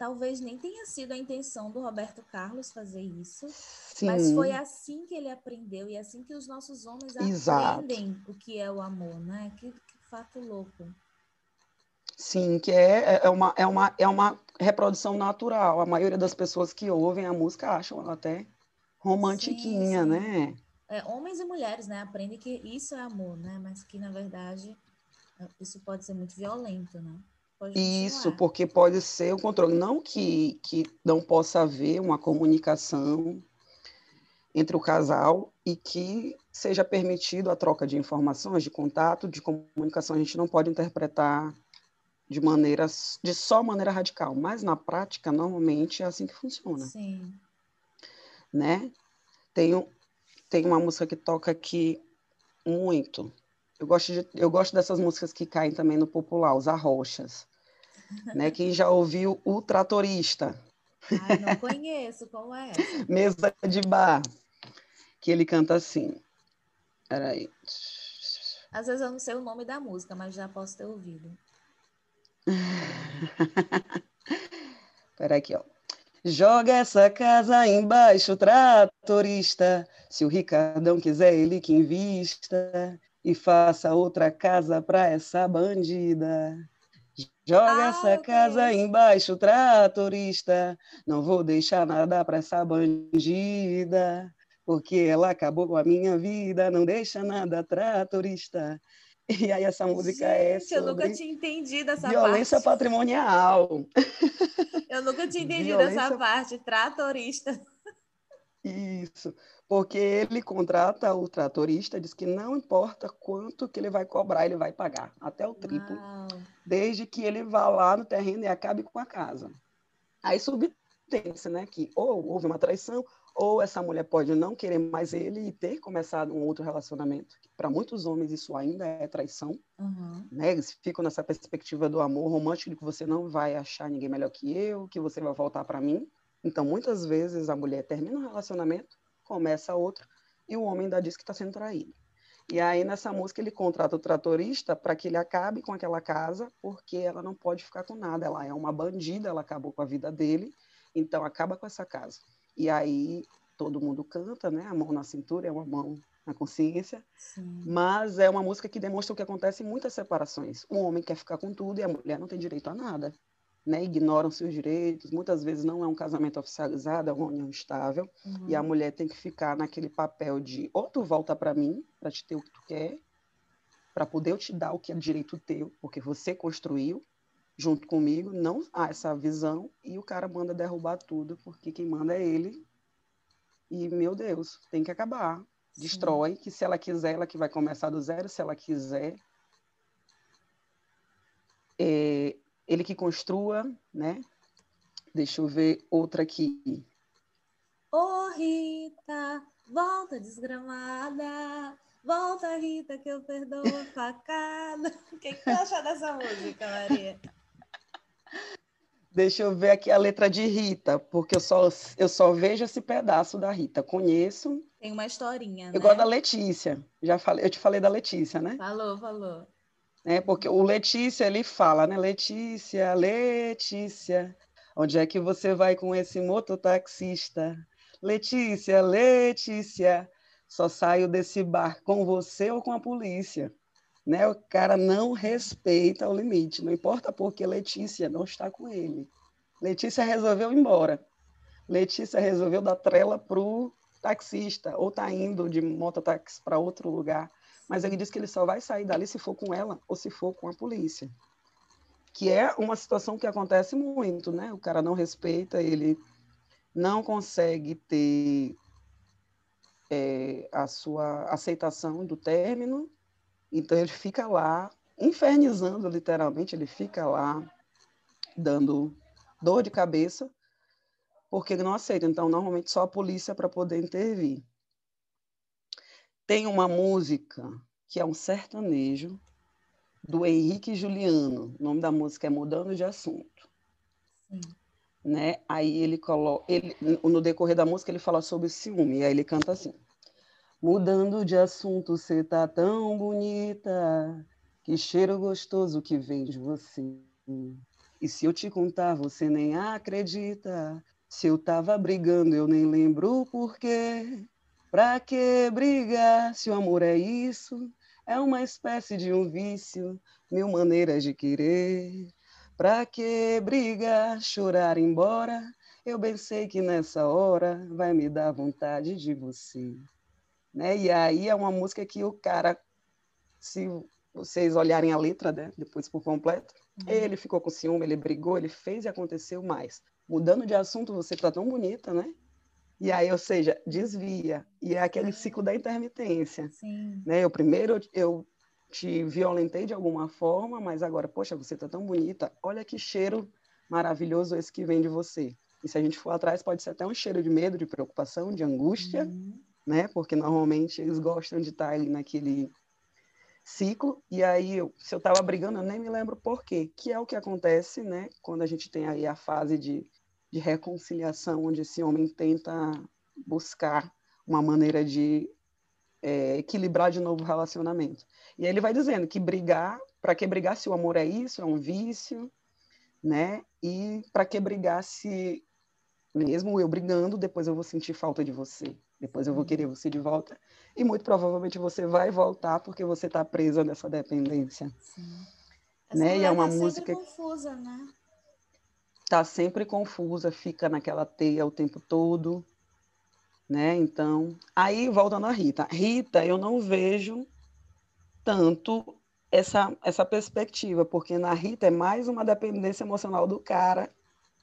talvez nem tenha sido a intenção do Roberto Carlos fazer isso, Sim. mas foi assim que ele aprendeu e é assim que os nossos homens Exato. aprendem o que é o amor, né? Que, que fato louco. Sim, que é, é, é, uma, é, uma, é uma reprodução natural. A maioria das pessoas que ouvem a música acham ela até romantiquinha, sim, sim. né? É, homens e mulheres, né, aprendem que isso é amor, né? Mas que, na verdade, isso pode ser muito violento, né? Isso, porque pode ser o controle. Não que, que não possa haver uma comunicação entre o casal e que seja permitido a troca de informações, de contato, de comunicação. A gente não pode interpretar de maneira, de só maneira radical, mas na prática, normalmente, é assim que funciona. Sim. Né? Tem, tem uma música que toca aqui muito. Eu gosto, de, eu gosto dessas músicas que caem também no popular, os arrochas. Né? Quem já ouviu O Tratorista? Ai, não conheço, como é? Mesa de bar, que ele canta assim. Peraí. Às vezes eu não sei o nome da música, mas já posso ter ouvido. Peraí aqui, ó. Joga essa casa embaixo, tratorista. Se o Ricardão quiser, ele que invista e faça outra casa para essa bandida. Joga ah, essa casa Deus. embaixo, tratorista. Não vou deixar nada para essa bandida, porque ela acabou com a minha vida. Não deixa nada, tratorista. E aí essa música é Gente, é eu nunca tinha entendido essa violência parte. patrimonial. Eu nunca tinha entendido violência... essa parte, tratorista. Isso, porque ele contrata o tratorista, diz que não importa quanto que ele vai cobrar, ele vai pagar, até o triplo, Uau. desde que ele vá lá no terreno e acabe com a casa. Aí subtende-se, né, que ou houve uma traição, ou essa mulher pode não querer mais ele e ter começado um outro relacionamento. Para muitos homens isso ainda é traição, uhum. né? Eles ficam nessa perspectiva do amor romântico de que você não vai achar ninguém melhor que eu, que você vai voltar para mim. Então, muitas vezes a mulher termina um relacionamento, começa outro, e o homem ainda diz que está sendo traído. E aí, nessa música, ele contrata o tratorista para que ele acabe com aquela casa, porque ela não pode ficar com nada. Ela é uma bandida, ela acabou com a vida dele, então acaba com essa casa. E aí, todo mundo canta, né? A mão na cintura é uma mão na consciência. Sim. Mas é uma música que demonstra o que acontece em muitas separações. O homem quer ficar com tudo e a mulher não tem direito a nada né, ignoram seus direitos, muitas vezes não é um casamento oficializado, é uma união estável, uhum. e a mulher tem que ficar naquele papel de ou tu volta para mim, para te ter o que tu quer, para poder eu te dar o que é direito teu, porque você construiu junto comigo, não há essa visão, e o cara manda derrubar tudo, porque quem manda é ele, e, meu Deus, tem que acabar. Sim. Destrói, que se ela quiser, ela que vai começar do zero, se ela quiser, é, ele que construa, né? Deixa eu ver outra aqui. Ô oh, Rita, volta desgramada. Volta, Rita, que eu perdoo a facada. O que, que tu acha dessa música, Maria? Deixa eu ver aqui a letra de Rita, porque eu só, eu só vejo esse pedaço da Rita. Conheço. Tem uma historinha, eu né? Da Letícia. Já falei, eu te falei da Letícia, né? Falou, falou né? Porque o Letícia ele fala, né? Letícia, Letícia, onde é que você vai com esse mototaxista? Letícia, Letícia, só saio desse bar com você ou com a polícia. Né? O cara não respeita o limite, não importa porque Letícia não está com ele. Letícia resolveu ir embora. Letícia resolveu dar trela pro taxista, ou tá indo de mototáxi para outro lugar mas ele diz que ele só vai sair dali se for com ela ou se for com a polícia. Que é uma situação que acontece muito, né? O cara não respeita, ele não consegue ter é, a sua aceitação do término, então ele fica lá infernizando, literalmente, ele fica lá dando dor de cabeça, porque ele não aceita. Então, normalmente, só a polícia para poder intervir. Tem uma música que é um sertanejo do Henrique Juliano. O nome da música é Mudando de Assunto. Sim. Né? Aí ele coloca, ele, no decorrer da música ele fala sobre ciúme, e aí ele canta assim: Mudando de assunto, você tá tão bonita, que cheiro gostoso que vem de você. E se eu te contar, você nem acredita. Se eu tava brigando, eu nem lembro o porquê. Pra que brigar se o amor é isso? É uma espécie de um vício, mil maneiras de querer. Pra que brigar, chorar embora? Eu bem sei que nessa hora vai me dar vontade de você. Né? E aí é uma música que o cara, se vocês olharem a letra, né, depois por completo, uhum. ele ficou com ciúme, ele brigou, ele fez e aconteceu mais. Mudando de assunto, você tá tão bonita, né? E aí, ou seja, desvia. E é aquele ciclo da intermitência. Sim. Né? Eu primeiro eu te violentei de alguma forma, mas agora, poxa, você tá tão bonita. Olha que cheiro maravilhoso esse que vem de você. E se a gente for atrás, pode ser até um cheiro de medo, de preocupação, de angústia, uhum. né? Porque normalmente eles gostam de estar ali naquele ciclo. E aí, eu, se eu estava brigando, eu nem me lembro por quê. Que é o que acontece, né? Quando a gente tem aí a fase de de reconciliação, onde esse homem tenta buscar uma maneira de é, equilibrar de novo o relacionamento. E aí ele vai dizendo que brigar, para que brigar se o amor é isso, é um vício, né? E para que brigar se mesmo eu brigando, depois eu vou sentir falta de você, depois eu vou querer você de volta e muito provavelmente você vai voltar porque você está presa nessa dependência. Sim. né? E é uma tá música confusa, né? Está sempre confusa, fica naquela teia o tempo todo, né? Então, aí voltando a Rita. Rita, eu não vejo tanto essa, essa perspectiva, porque na Rita é mais uma dependência emocional do cara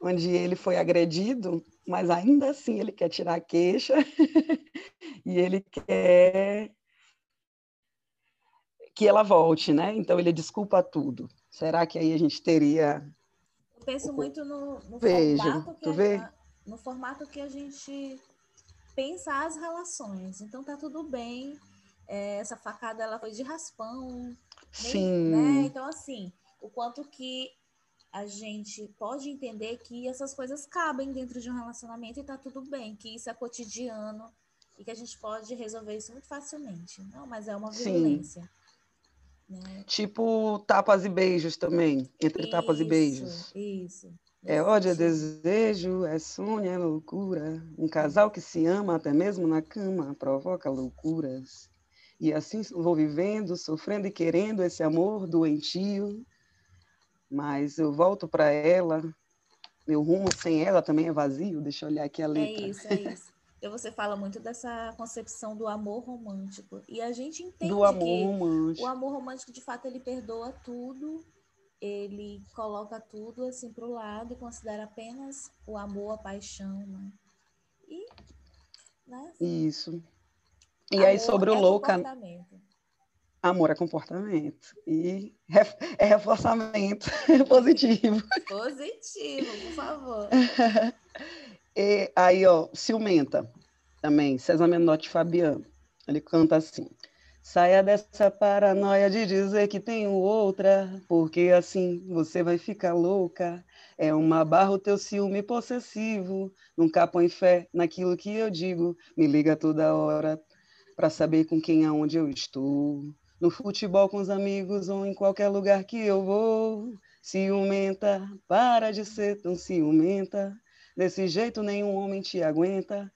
onde ele foi agredido, mas ainda assim ele quer tirar a queixa e ele quer que ela volte, né? Então ele desculpa tudo. Será que aí a gente teria? Penso muito no, no Vejo, formato que a, no formato que a gente pensa as relações. Então tá tudo bem. É, essa facada ela foi de raspão. Sim. Né? Então assim, o quanto que a gente pode entender que essas coisas cabem dentro de um relacionamento e tá tudo bem, que isso é cotidiano e que a gente pode resolver isso muito facilmente. Não, mas é uma violência. Sim. Né? Tipo tapas e beijos também, entre isso, tapas e beijos. Isso. É ódio, é desejo, é sonho, é loucura. Um casal que se ama até mesmo na cama provoca loucuras. E assim vou vivendo, sofrendo e querendo esse amor doentio. Mas eu volto para ela, meu rumo sem ela também é vazio. Deixa eu olhar aqui a é letra. É isso, é isso. Então você fala muito dessa concepção do amor romântico. E a gente entende do amor que romântico. o amor romântico, de fato, ele perdoa tudo, ele coloca tudo assim para o lado e considera apenas o amor, a paixão. Né? E, né? Isso. E amor aí sobre o é louca. Amor é comportamento. E é reforçamento positivo. Positivo, por favor. E aí, ó, Ciumenta, também, César Menotti Fabiano. Ele canta assim: Saia dessa paranoia de dizer que tenho outra, porque assim você vai ficar louca. É uma barra o teu ciúme possessivo. Nunca põe fé naquilo que eu digo. Me liga toda hora para saber com quem aonde eu estou. No futebol com os amigos ou em qualquer lugar que eu vou. Ciumenta, para de ser tão ciumenta. Desse jeito nenhum homem te aguenta.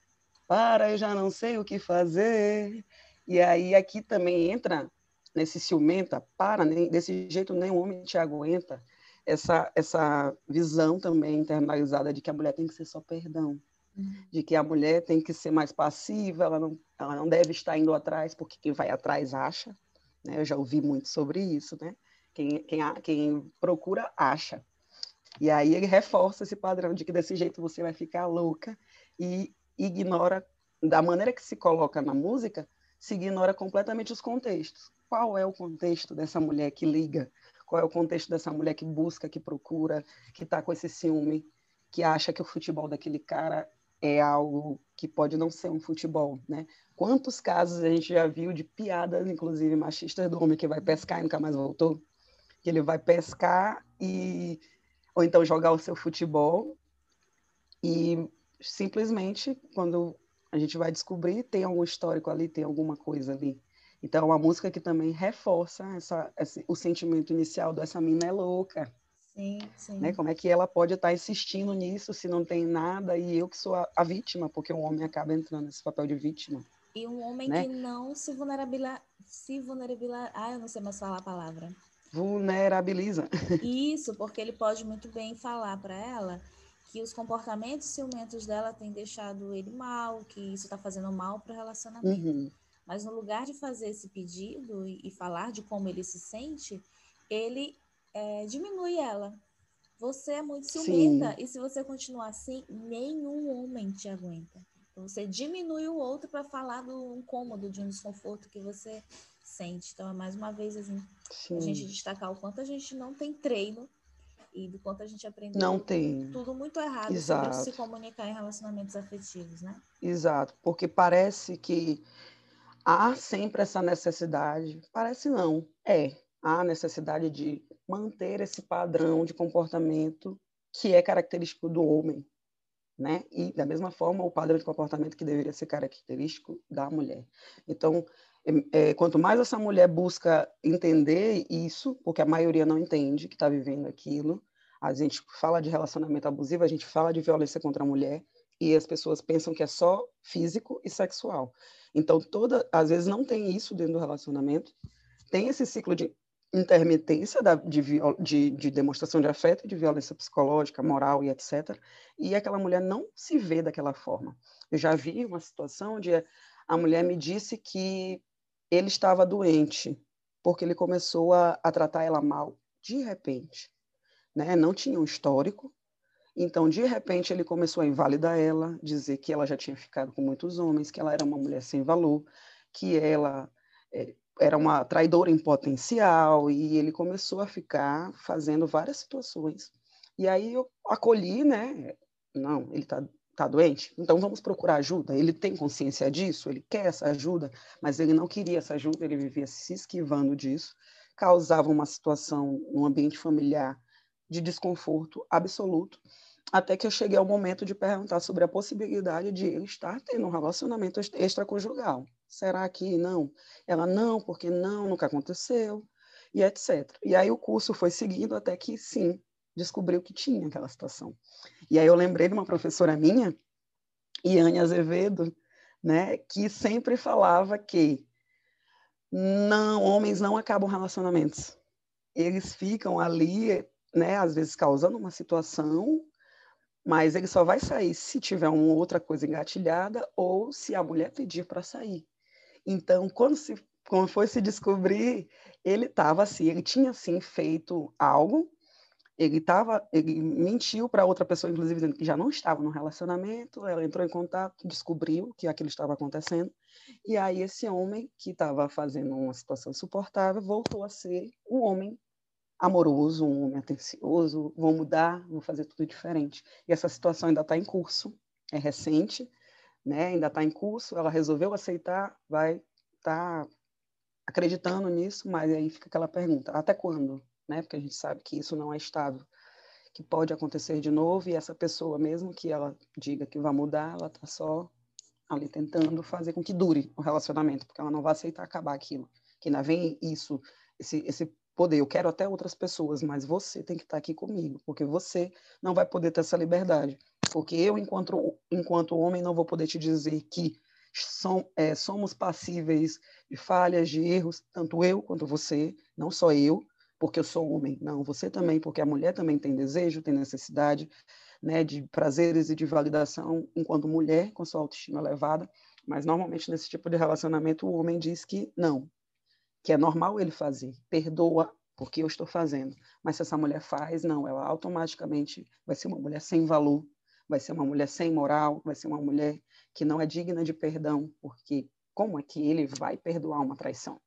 Para, eu já não sei o que fazer. E aí aqui também entra nesse ciumenta, para, desse jeito nenhum homem te aguenta. Essa, essa visão também internalizada de que a mulher tem que ser só perdão. Uhum. De que a mulher tem que ser mais passiva, ela não, ela não deve estar indo atrás, porque quem vai atrás acha. Né? Eu já ouvi muito sobre isso, né? Quem, quem, quem procura, acha. E aí ele reforça esse padrão de que desse jeito você vai ficar louca e ignora, da maneira que se coloca na música, se ignora completamente os contextos. Qual é o contexto dessa mulher que liga? Qual é o contexto dessa mulher que busca, que procura, que está com esse ciúme, que acha que o futebol daquele cara é algo que pode não ser um futebol, né? Quantos casos a gente já viu de piadas, inclusive machistas, do homem que vai pescar e nunca mais voltou? Que ele vai pescar e ou então jogar o seu futebol e simplesmente quando a gente vai descobrir tem algum histórico ali, tem alguma coisa ali. Então é uma música que também reforça essa, esse, o sentimento inicial dessa mina é louca. Sim, sim. Né? Como é que ela pode estar insistindo nisso se não tem nada e eu que sou a, a vítima, porque o homem acaba entrando nesse papel de vítima. E um homem né? que não se vulnerabiliza, se vulnerabiliza, ah, eu não sei mais falar a palavra vulnerabiliza. Isso, porque ele pode muito bem falar para ela que os comportamentos ciumentos dela têm deixado ele mal, que isso está fazendo mal para o relacionamento. Uhum. Mas no lugar de fazer esse pedido e, e falar de como ele se sente, ele é, diminui ela. Você é muito ciumenta Sim. e se você continuar assim, nenhum homem te aguenta. Então você diminui o outro para falar do incômodo, de um desconforto que você sente. Então, é mais uma vez, assim, a gente destacar o quanto a gente não tem treino e do quanto a gente aprendeu não tem. tudo muito errado Exato. sobre se comunicar em relacionamentos afetivos, né? Exato, porque parece que há sempre essa necessidade, parece não, é, há necessidade de manter esse padrão de comportamento que é característico do homem, né? E da mesma forma o padrão de comportamento que deveria ser característico da mulher. Então, é, quanto mais essa mulher busca entender isso, porque a maioria não entende que está vivendo aquilo, a gente fala de relacionamento abusivo, a gente fala de violência contra a mulher, e as pessoas pensam que é só físico e sexual. Então, toda, às vezes não tem isso dentro do relacionamento, tem esse ciclo de intermitência da, de, de, de, demonstração de afeto, de violência psicológica, moral e etc. E aquela mulher não se vê daquela forma. Eu já vi uma situação onde a mulher me disse que ele estava doente, porque ele começou a, a tratar ela mal de repente. Né? Não tinha um histórico, Então, de repente, ele começou a invalidar ela, dizer que ela já tinha ficado com muitos homens, que ela era uma mulher sem valor, que ela é, era uma traidora em potencial, e ele começou a ficar fazendo várias situações. E aí eu acolhi, né? Não, ele está tá doente, então vamos procurar ajuda. Ele tem consciência disso, ele quer essa ajuda, mas ele não queria essa ajuda, ele vivia se esquivando disso, causava uma situação no ambiente familiar de desconforto absoluto, até que eu cheguei ao momento de perguntar sobre a possibilidade de ele estar tendo um relacionamento extraconjugal. Será que não? Ela, não, porque não, nunca aconteceu, e etc. E aí o curso foi seguindo até que, sim, descobriu que tinha aquela situação. E aí eu lembrei de uma professora minha, Iane Azevedo, né, que sempre falava que não, homens não acabam relacionamentos. Eles ficam ali né, às vezes causando uma situação, mas ele só vai sair se tiver uma outra coisa engatilhada ou se a mulher pedir para sair. Então, quando, se, quando foi se descobrir, ele estava assim, ele tinha sim feito algo, ele tava, ele mentiu para outra pessoa, inclusive dizendo que já não estava no relacionamento. Ela entrou em contato, descobriu que aquilo estava acontecendo, e aí esse homem que estava fazendo uma situação insuportável voltou a ser um homem amoroso, um homem atencioso, vou mudar, vou fazer tudo diferente. E essa situação ainda está em curso, é recente, né? ainda está em curso, ela resolveu aceitar, vai estar tá acreditando nisso, mas aí fica aquela pergunta, até quando? Né? Porque a gente sabe que isso não é estável, que pode acontecer de novo, e essa pessoa, mesmo que ela diga que vai mudar, ela está só ali tentando fazer com que dure o relacionamento, porque ela não vai aceitar acabar aquilo. Que ainda vem isso, esse, esse poder. Eu quero até outras pessoas, mas você tem que estar aqui comigo, porque você não vai poder ter essa liberdade. Porque eu, enquanto, enquanto homem, não vou poder te dizer que é, somos passíveis de falhas, de erros, tanto eu quanto você, não só eu, porque eu sou homem, não, você também, porque a mulher também tem desejo, tem necessidade né, de prazeres e de validação enquanto mulher, com sua autoestima elevada, mas normalmente nesse tipo de relacionamento o homem diz que não, que é normal ele fazer, perdoa porque eu estou fazendo. Mas se essa mulher faz, não, ela automaticamente vai ser uma mulher sem valor, vai ser uma mulher sem moral, vai ser uma mulher que não é digna de perdão, porque como é que ele vai perdoar uma traição?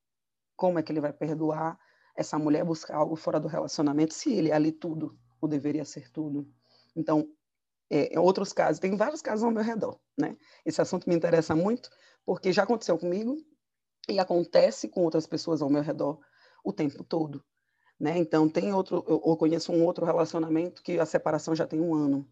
Como é que ele vai perdoar essa mulher buscar algo fora do relacionamento se ele é ali tudo, ou deveria ser tudo? Então, é, em outros casos, tem vários casos ao meu redor, né? Esse assunto me interessa muito, porque já aconteceu comigo, e acontece com outras pessoas ao meu redor o tempo todo. Né? Então, tem outro, eu, eu conheço um outro relacionamento que a separação já tem um ano.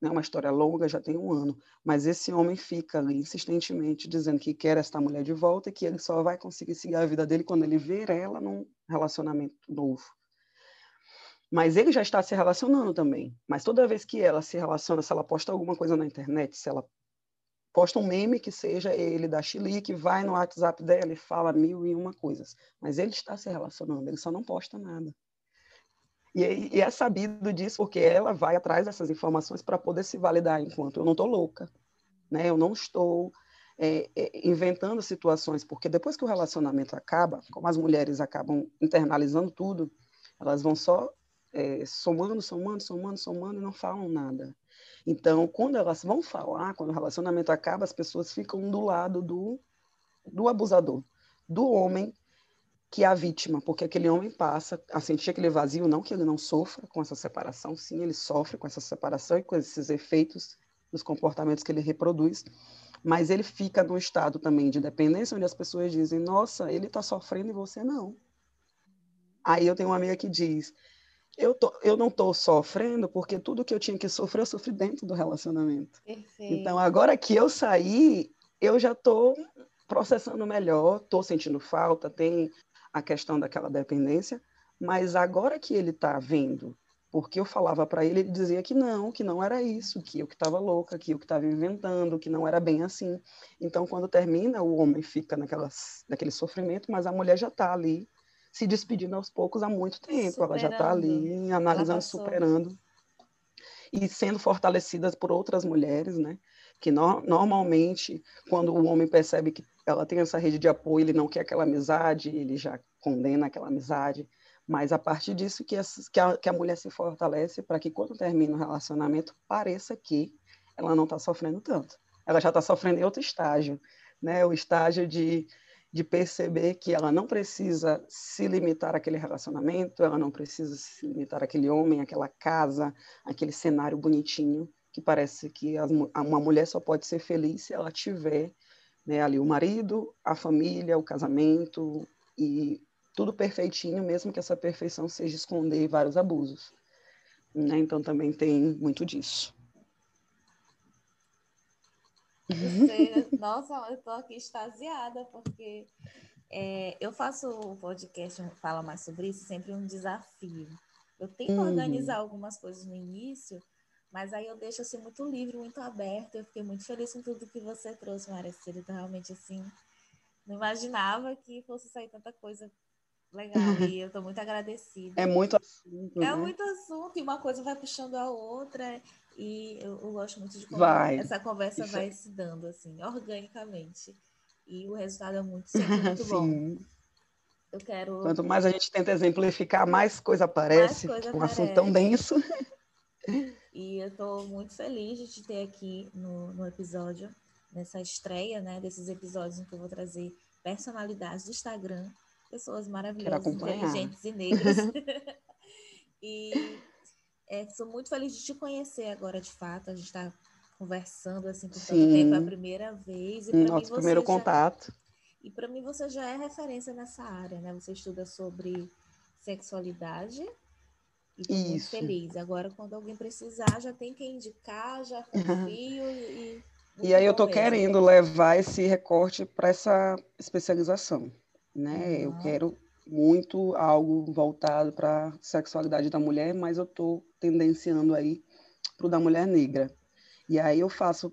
Né? Uma história longa, já tem um ano. Mas esse homem fica ali insistentemente dizendo que quer esta mulher de volta e que ele só vai conseguir seguir a vida dele quando ele ver ela num relacionamento novo. Mas ele já está se relacionando também. Mas toda vez que ela se relaciona, se ela posta alguma coisa na internet, se ela posta um meme que seja ele da Chile, que vai no WhatsApp dela e fala mil e uma coisas. Mas ele está se relacionando, ele só não posta nada. E, e é sabido disso porque ela vai atrás dessas informações para poder se validar enquanto eu não estou louca. Né? Eu não estou é, é, inventando situações, porque depois que o relacionamento acaba, como as mulheres acabam internalizando tudo, elas vão só é, somando, somando, somando, somando e não falam nada. Então, quando elas vão falar, quando o relacionamento acaba, as pessoas ficam do lado do, do abusador, do homem que é a vítima, porque aquele homem passa a sentir aquele vazio, não que ele não sofra com essa separação, sim, ele sofre com essa separação e com esses efeitos dos comportamentos que ele reproduz, mas ele fica num estado também de dependência, onde as pessoas dizem, nossa, ele está sofrendo e você não. Aí eu tenho uma amiga que diz, eu, tô, eu não estou sofrendo porque tudo que eu tinha que sofrer, eu sofri dentro do relacionamento. Perfeito. Então, agora que eu saí, eu já estou processando melhor, estou sentindo falta, tem a questão daquela dependência, mas agora que ele está vendo, porque eu falava para ele, ele dizia que não, que não era isso, que eu que estava louca, que eu que estava inventando, que não era bem assim. Então, quando termina, o homem fica naquelas, naquele sofrimento, mas a mulher já está ali se despedindo aos poucos há muito tempo. Superando. Ela já está ali analisando, superando e sendo fortalecidas por outras mulheres, né? Que no, normalmente, quando o homem percebe que ela tem essa rede de apoio, ele não quer aquela amizade, ele já condena aquela amizade. Mas a partir disso que, que, a, que a mulher se fortalece para que quando termina o relacionamento pareça que ela não está sofrendo tanto. Ela já está sofrendo em outro estágio, né? O estágio de, de perceber que ela não precisa se limitar àquele relacionamento, ela não precisa se limitar àquele homem, àquela casa, aquele cenário bonitinho, que parece que as, uma mulher só pode ser feliz se ela tiver né, ali o marido, a família, o casamento e tudo perfeitinho, mesmo que essa perfeição seja esconder vários abusos. Né? Então também tem muito disso. Nossa, eu estou aqui extasiada, porque é, eu faço o podcast Fala Mais Sobre Isso, sempre um desafio. Eu tento uhum. organizar algumas coisas no início, mas aí eu deixo assim muito livre, muito aberto. Eu fiquei muito feliz com tudo que você trouxe, Maria Cida. Então, realmente, assim, não imaginava que fosse sair tanta coisa Legal, e eu estou muito agradecida. É muito assunto. É né? muito assunto, e uma coisa vai puxando a outra, e eu, eu gosto muito de como vai. essa conversa Isso. vai se dando, assim, organicamente. E o resultado é muito, sempre muito bom. Eu quero. Quanto mais a gente tenta exemplificar, mais coisa aparece. Mais coisa um aparece. assunto tão denso. E eu estou muito feliz de te ter aqui no, no episódio, nessa estreia, né, desses episódios em que eu vou trazer personalidades do Instagram pessoas maravilhosas, inteligentes e negras. e é, sou muito feliz de te conhecer agora, de fato. A gente está conversando assim por tanto tempo, é a primeira vez. E Nosso mim, primeiro já... contato. E para mim você já é referência nessa área, né? Você estuda sobre sexualidade e estou muito feliz. Agora, quando alguém precisar, já tem quem indicar, já confio e... E aí eu estou querendo levar esse recorte para essa especialização né? Uhum. Eu quero muito algo voltado para a sexualidade da mulher, mas eu estou tendenciando aí para o da mulher negra. E aí eu faço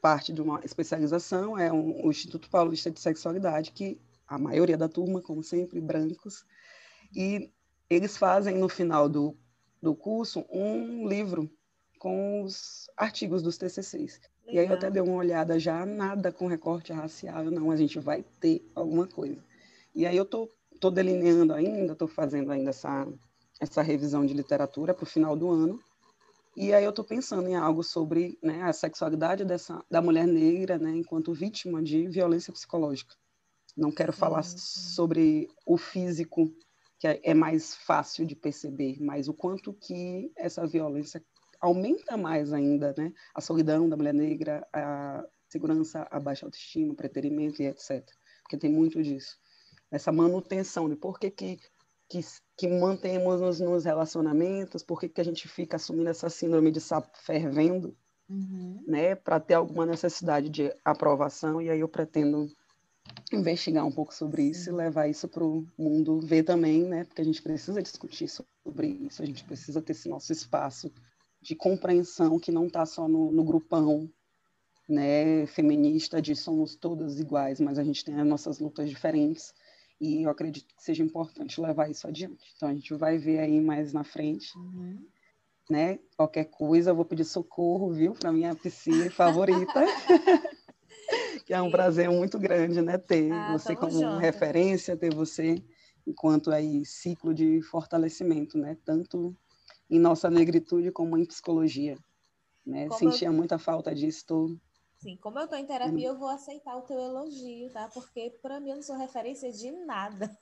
parte de uma especialização, é um, o Instituto Paulista de Sexualidade, que a maioria da turma, como sempre, brancos, e eles fazem no final do, do curso um livro com os artigos dos TCCs. Legal. E aí eu até dei uma olhada já, nada com recorte racial, não, a gente vai ter alguma coisa. E aí eu tô, tô delineando ainda, estou fazendo ainda essa, essa revisão de literatura para o final do ano. E aí eu estou pensando em algo sobre né, a sexualidade dessa, da mulher negra né, enquanto vítima de violência psicológica. Não quero falar sim. sobre o físico, que é, é mais fácil de perceber, mas o quanto que essa violência aumenta mais ainda né, a solidão da mulher negra, a segurança, a baixa autoestima, o preterimento e etc. Porque tem muito disso essa manutenção de por que, que, que, que mantemos nos relacionamentos, por que, que a gente fica assumindo essa síndrome de sapo fervendo, uhum. né, para ter alguma necessidade de aprovação, e aí eu pretendo investigar um pouco sobre isso e levar isso para o mundo ver também, né, porque a gente precisa discutir sobre isso, a gente precisa ter esse nosso espaço de compreensão que não está só no, no grupão né, feminista de somos todas iguais, mas a gente tem as nossas lutas diferentes e eu acredito que seja importante levar isso adiante. Então a gente vai ver aí mais na frente. Uhum. Né? Qualquer coisa, eu vou pedir socorro, viu, para minha piscina favorita. que é um prazer muito grande, né, ter ah, você como junto. referência, ter você enquanto aí ciclo de fortalecimento, né, tanto em nossa negritude como em psicologia, né? Sentia eu... muita falta disso, estou Sim, como eu estou em terapia, eu vou aceitar o teu elogio, tá? Porque para mim eu não sou referência de nada.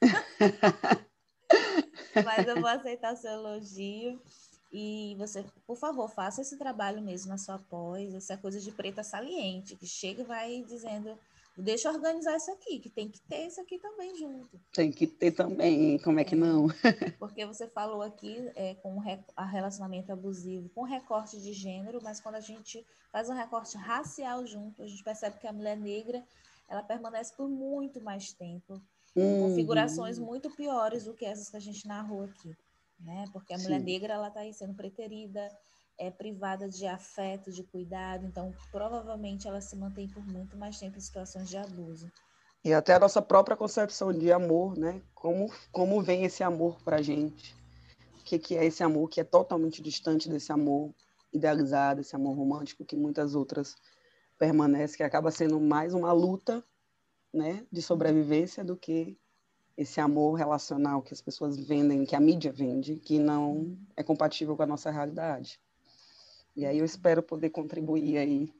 Mas eu vou aceitar o seu elogio. E você, por favor, faça esse trabalho mesmo na sua pós, essa coisa de preta saliente, que chega e vai dizendo deixa eu organizar isso aqui, que tem que ter isso aqui também junto. Tem que ter também, como é que é, não? porque você falou aqui é, com o relacionamento abusivo, com recorte de gênero, mas quando a gente faz um recorte racial junto, a gente percebe que a mulher negra ela permanece por muito mais tempo, uhum. configurações muito piores do que essas que a gente narrou aqui. Né? Porque a Sim. mulher negra ela está aí sendo preterida, é privada de afeto, de cuidado, então provavelmente ela se mantém por muito mais tempo em situações de abuso. E até a nossa própria concepção de amor, né? Como, como vem esse amor para a gente? O que, que é esse amor que é totalmente distante desse amor idealizado, esse amor romântico que muitas outras permanecem, que acaba sendo mais uma luta, né, de sobrevivência do que esse amor relacional que as pessoas vendem, que a mídia vende, que não é compatível com a nossa realidade. E aí eu espero poder contribuir aí,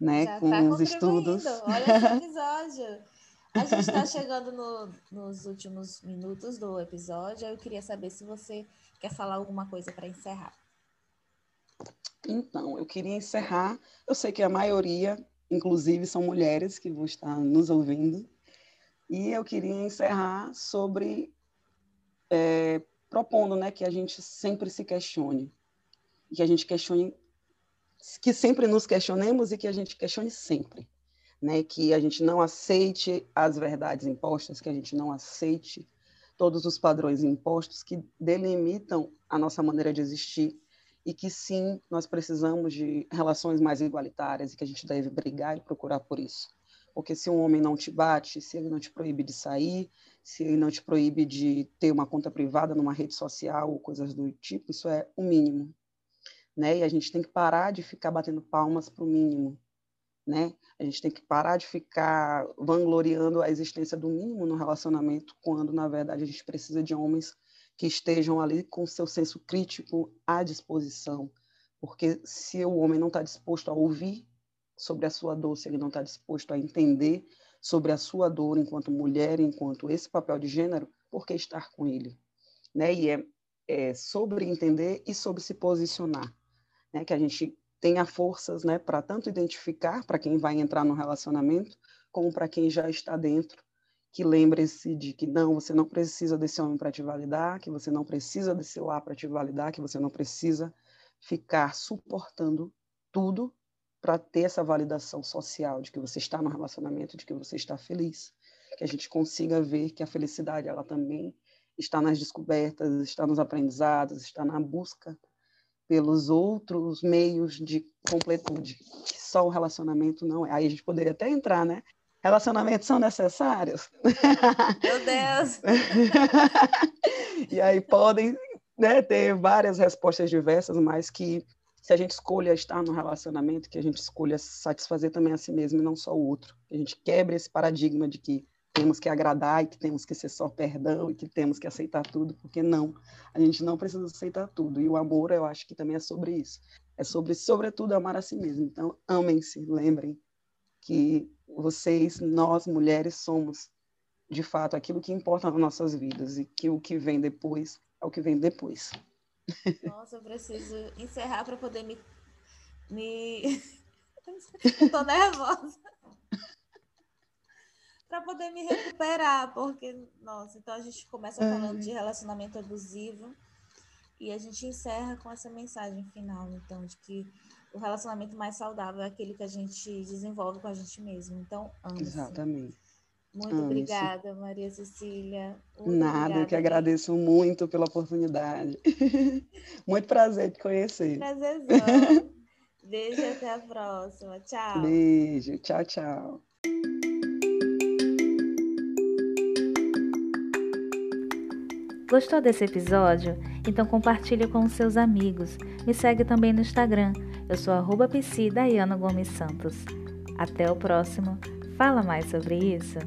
né, Já com tá os estudos. Olha esse episódio. A gente está chegando no, nos últimos minutos do episódio. Eu queria saber se você quer falar alguma coisa para encerrar. Então, eu queria encerrar. Eu sei que a maioria, inclusive, são mulheres que vão estar nos ouvindo. E eu queria encerrar sobre é, propondo, né, que a gente sempre se questione, que a gente questione, que sempre nos questionemos e que a gente questione sempre, né, que a gente não aceite as verdades impostas, que a gente não aceite todos os padrões impostos que delimitam a nossa maneira de existir e que sim, nós precisamos de relações mais igualitárias e que a gente deve brigar e procurar por isso. Porque se um homem não te bate, se ele não te proíbe de sair, se ele não te proíbe de ter uma conta privada numa rede social ou coisas do tipo, isso é o mínimo. Né? E a gente tem que parar de ficar batendo palmas para o mínimo. Né? A gente tem que parar de ficar vangloriando a existência do mínimo no relacionamento, quando, na verdade, a gente precisa de homens que estejam ali com seu senso crítico à disposição. Porque se o homem não está disposto a ouvir, sobre a sua dor, se ele não está disposto a entender sobre a sua dor enquanto mulher, enquanto esse papel de gênero, por que estar com ele? Né? E é, é sobre entender e sobre se posicionar, né? que a gente tenha forças né, para tanto identificar para quem vai entrar no relacionamento, como para quem já está dentro, que lembre-se de que não, você não precisa desse homem para te validar, que você não precisa desse lá para te validar, que você não precisa ficar suportando tudo para ter essa validação social de que você está no relacionamento, de que você está feliz, que a gente consiga ver que a felicidade ela também está nas descobertas, está nos aprendizados, está na busca pelos outros meios de completude, que só o relacionamento não é. Aí a gente poderia até entrar, né? Relacionamentos são necessários? Meu Deus! e aí podem né, ter várias respostas diversas, mas que se a gente escolha estar no relacionamento, que a gente escolha satisfazer também a si mesmo e não só o outro. Que a gente quebre esse paradigma de que temos que agradar e que temos que ser só perdão e que temos que aceitar tudo, porque não, a gente não precisa aceitar tudo. E o amor, eu acho que também é sobre isso. É sobre, sobretudo, amar a si mesmo. Então, amem-se, lembrem que vocês, nós, mulheres, somos, de fato, aquilo que importa nas nossas vidas e que o que vem depois é o que vem depois. Nossa, eu preciso encerrar para poder me. me... Estou nervosa. para poder me recuperar, porque, nossa, então a gente começa falando de relacionamento abusivo e a gente encerra com essa mensagem final, então, de que o relacionamento mais saudável é aquele que a gente desenvolve com a gente mesmo. Então, ame Exatamente. Muito Ame obrigada, Maria Cecília. Muito Nada, obrigada, eu que agradeço muito pela oportunidade. muito prazer te conhecer. Prazerzão. Beijo até a próxima. Tchau. Beijo. Tchau, tchau. Gostou desse episódio? Então compartilhe com os seus amigos. Me segue também no Instagram. Eu sou arroba Gomes Santos. Até o próximo. Fala mais sobre isso.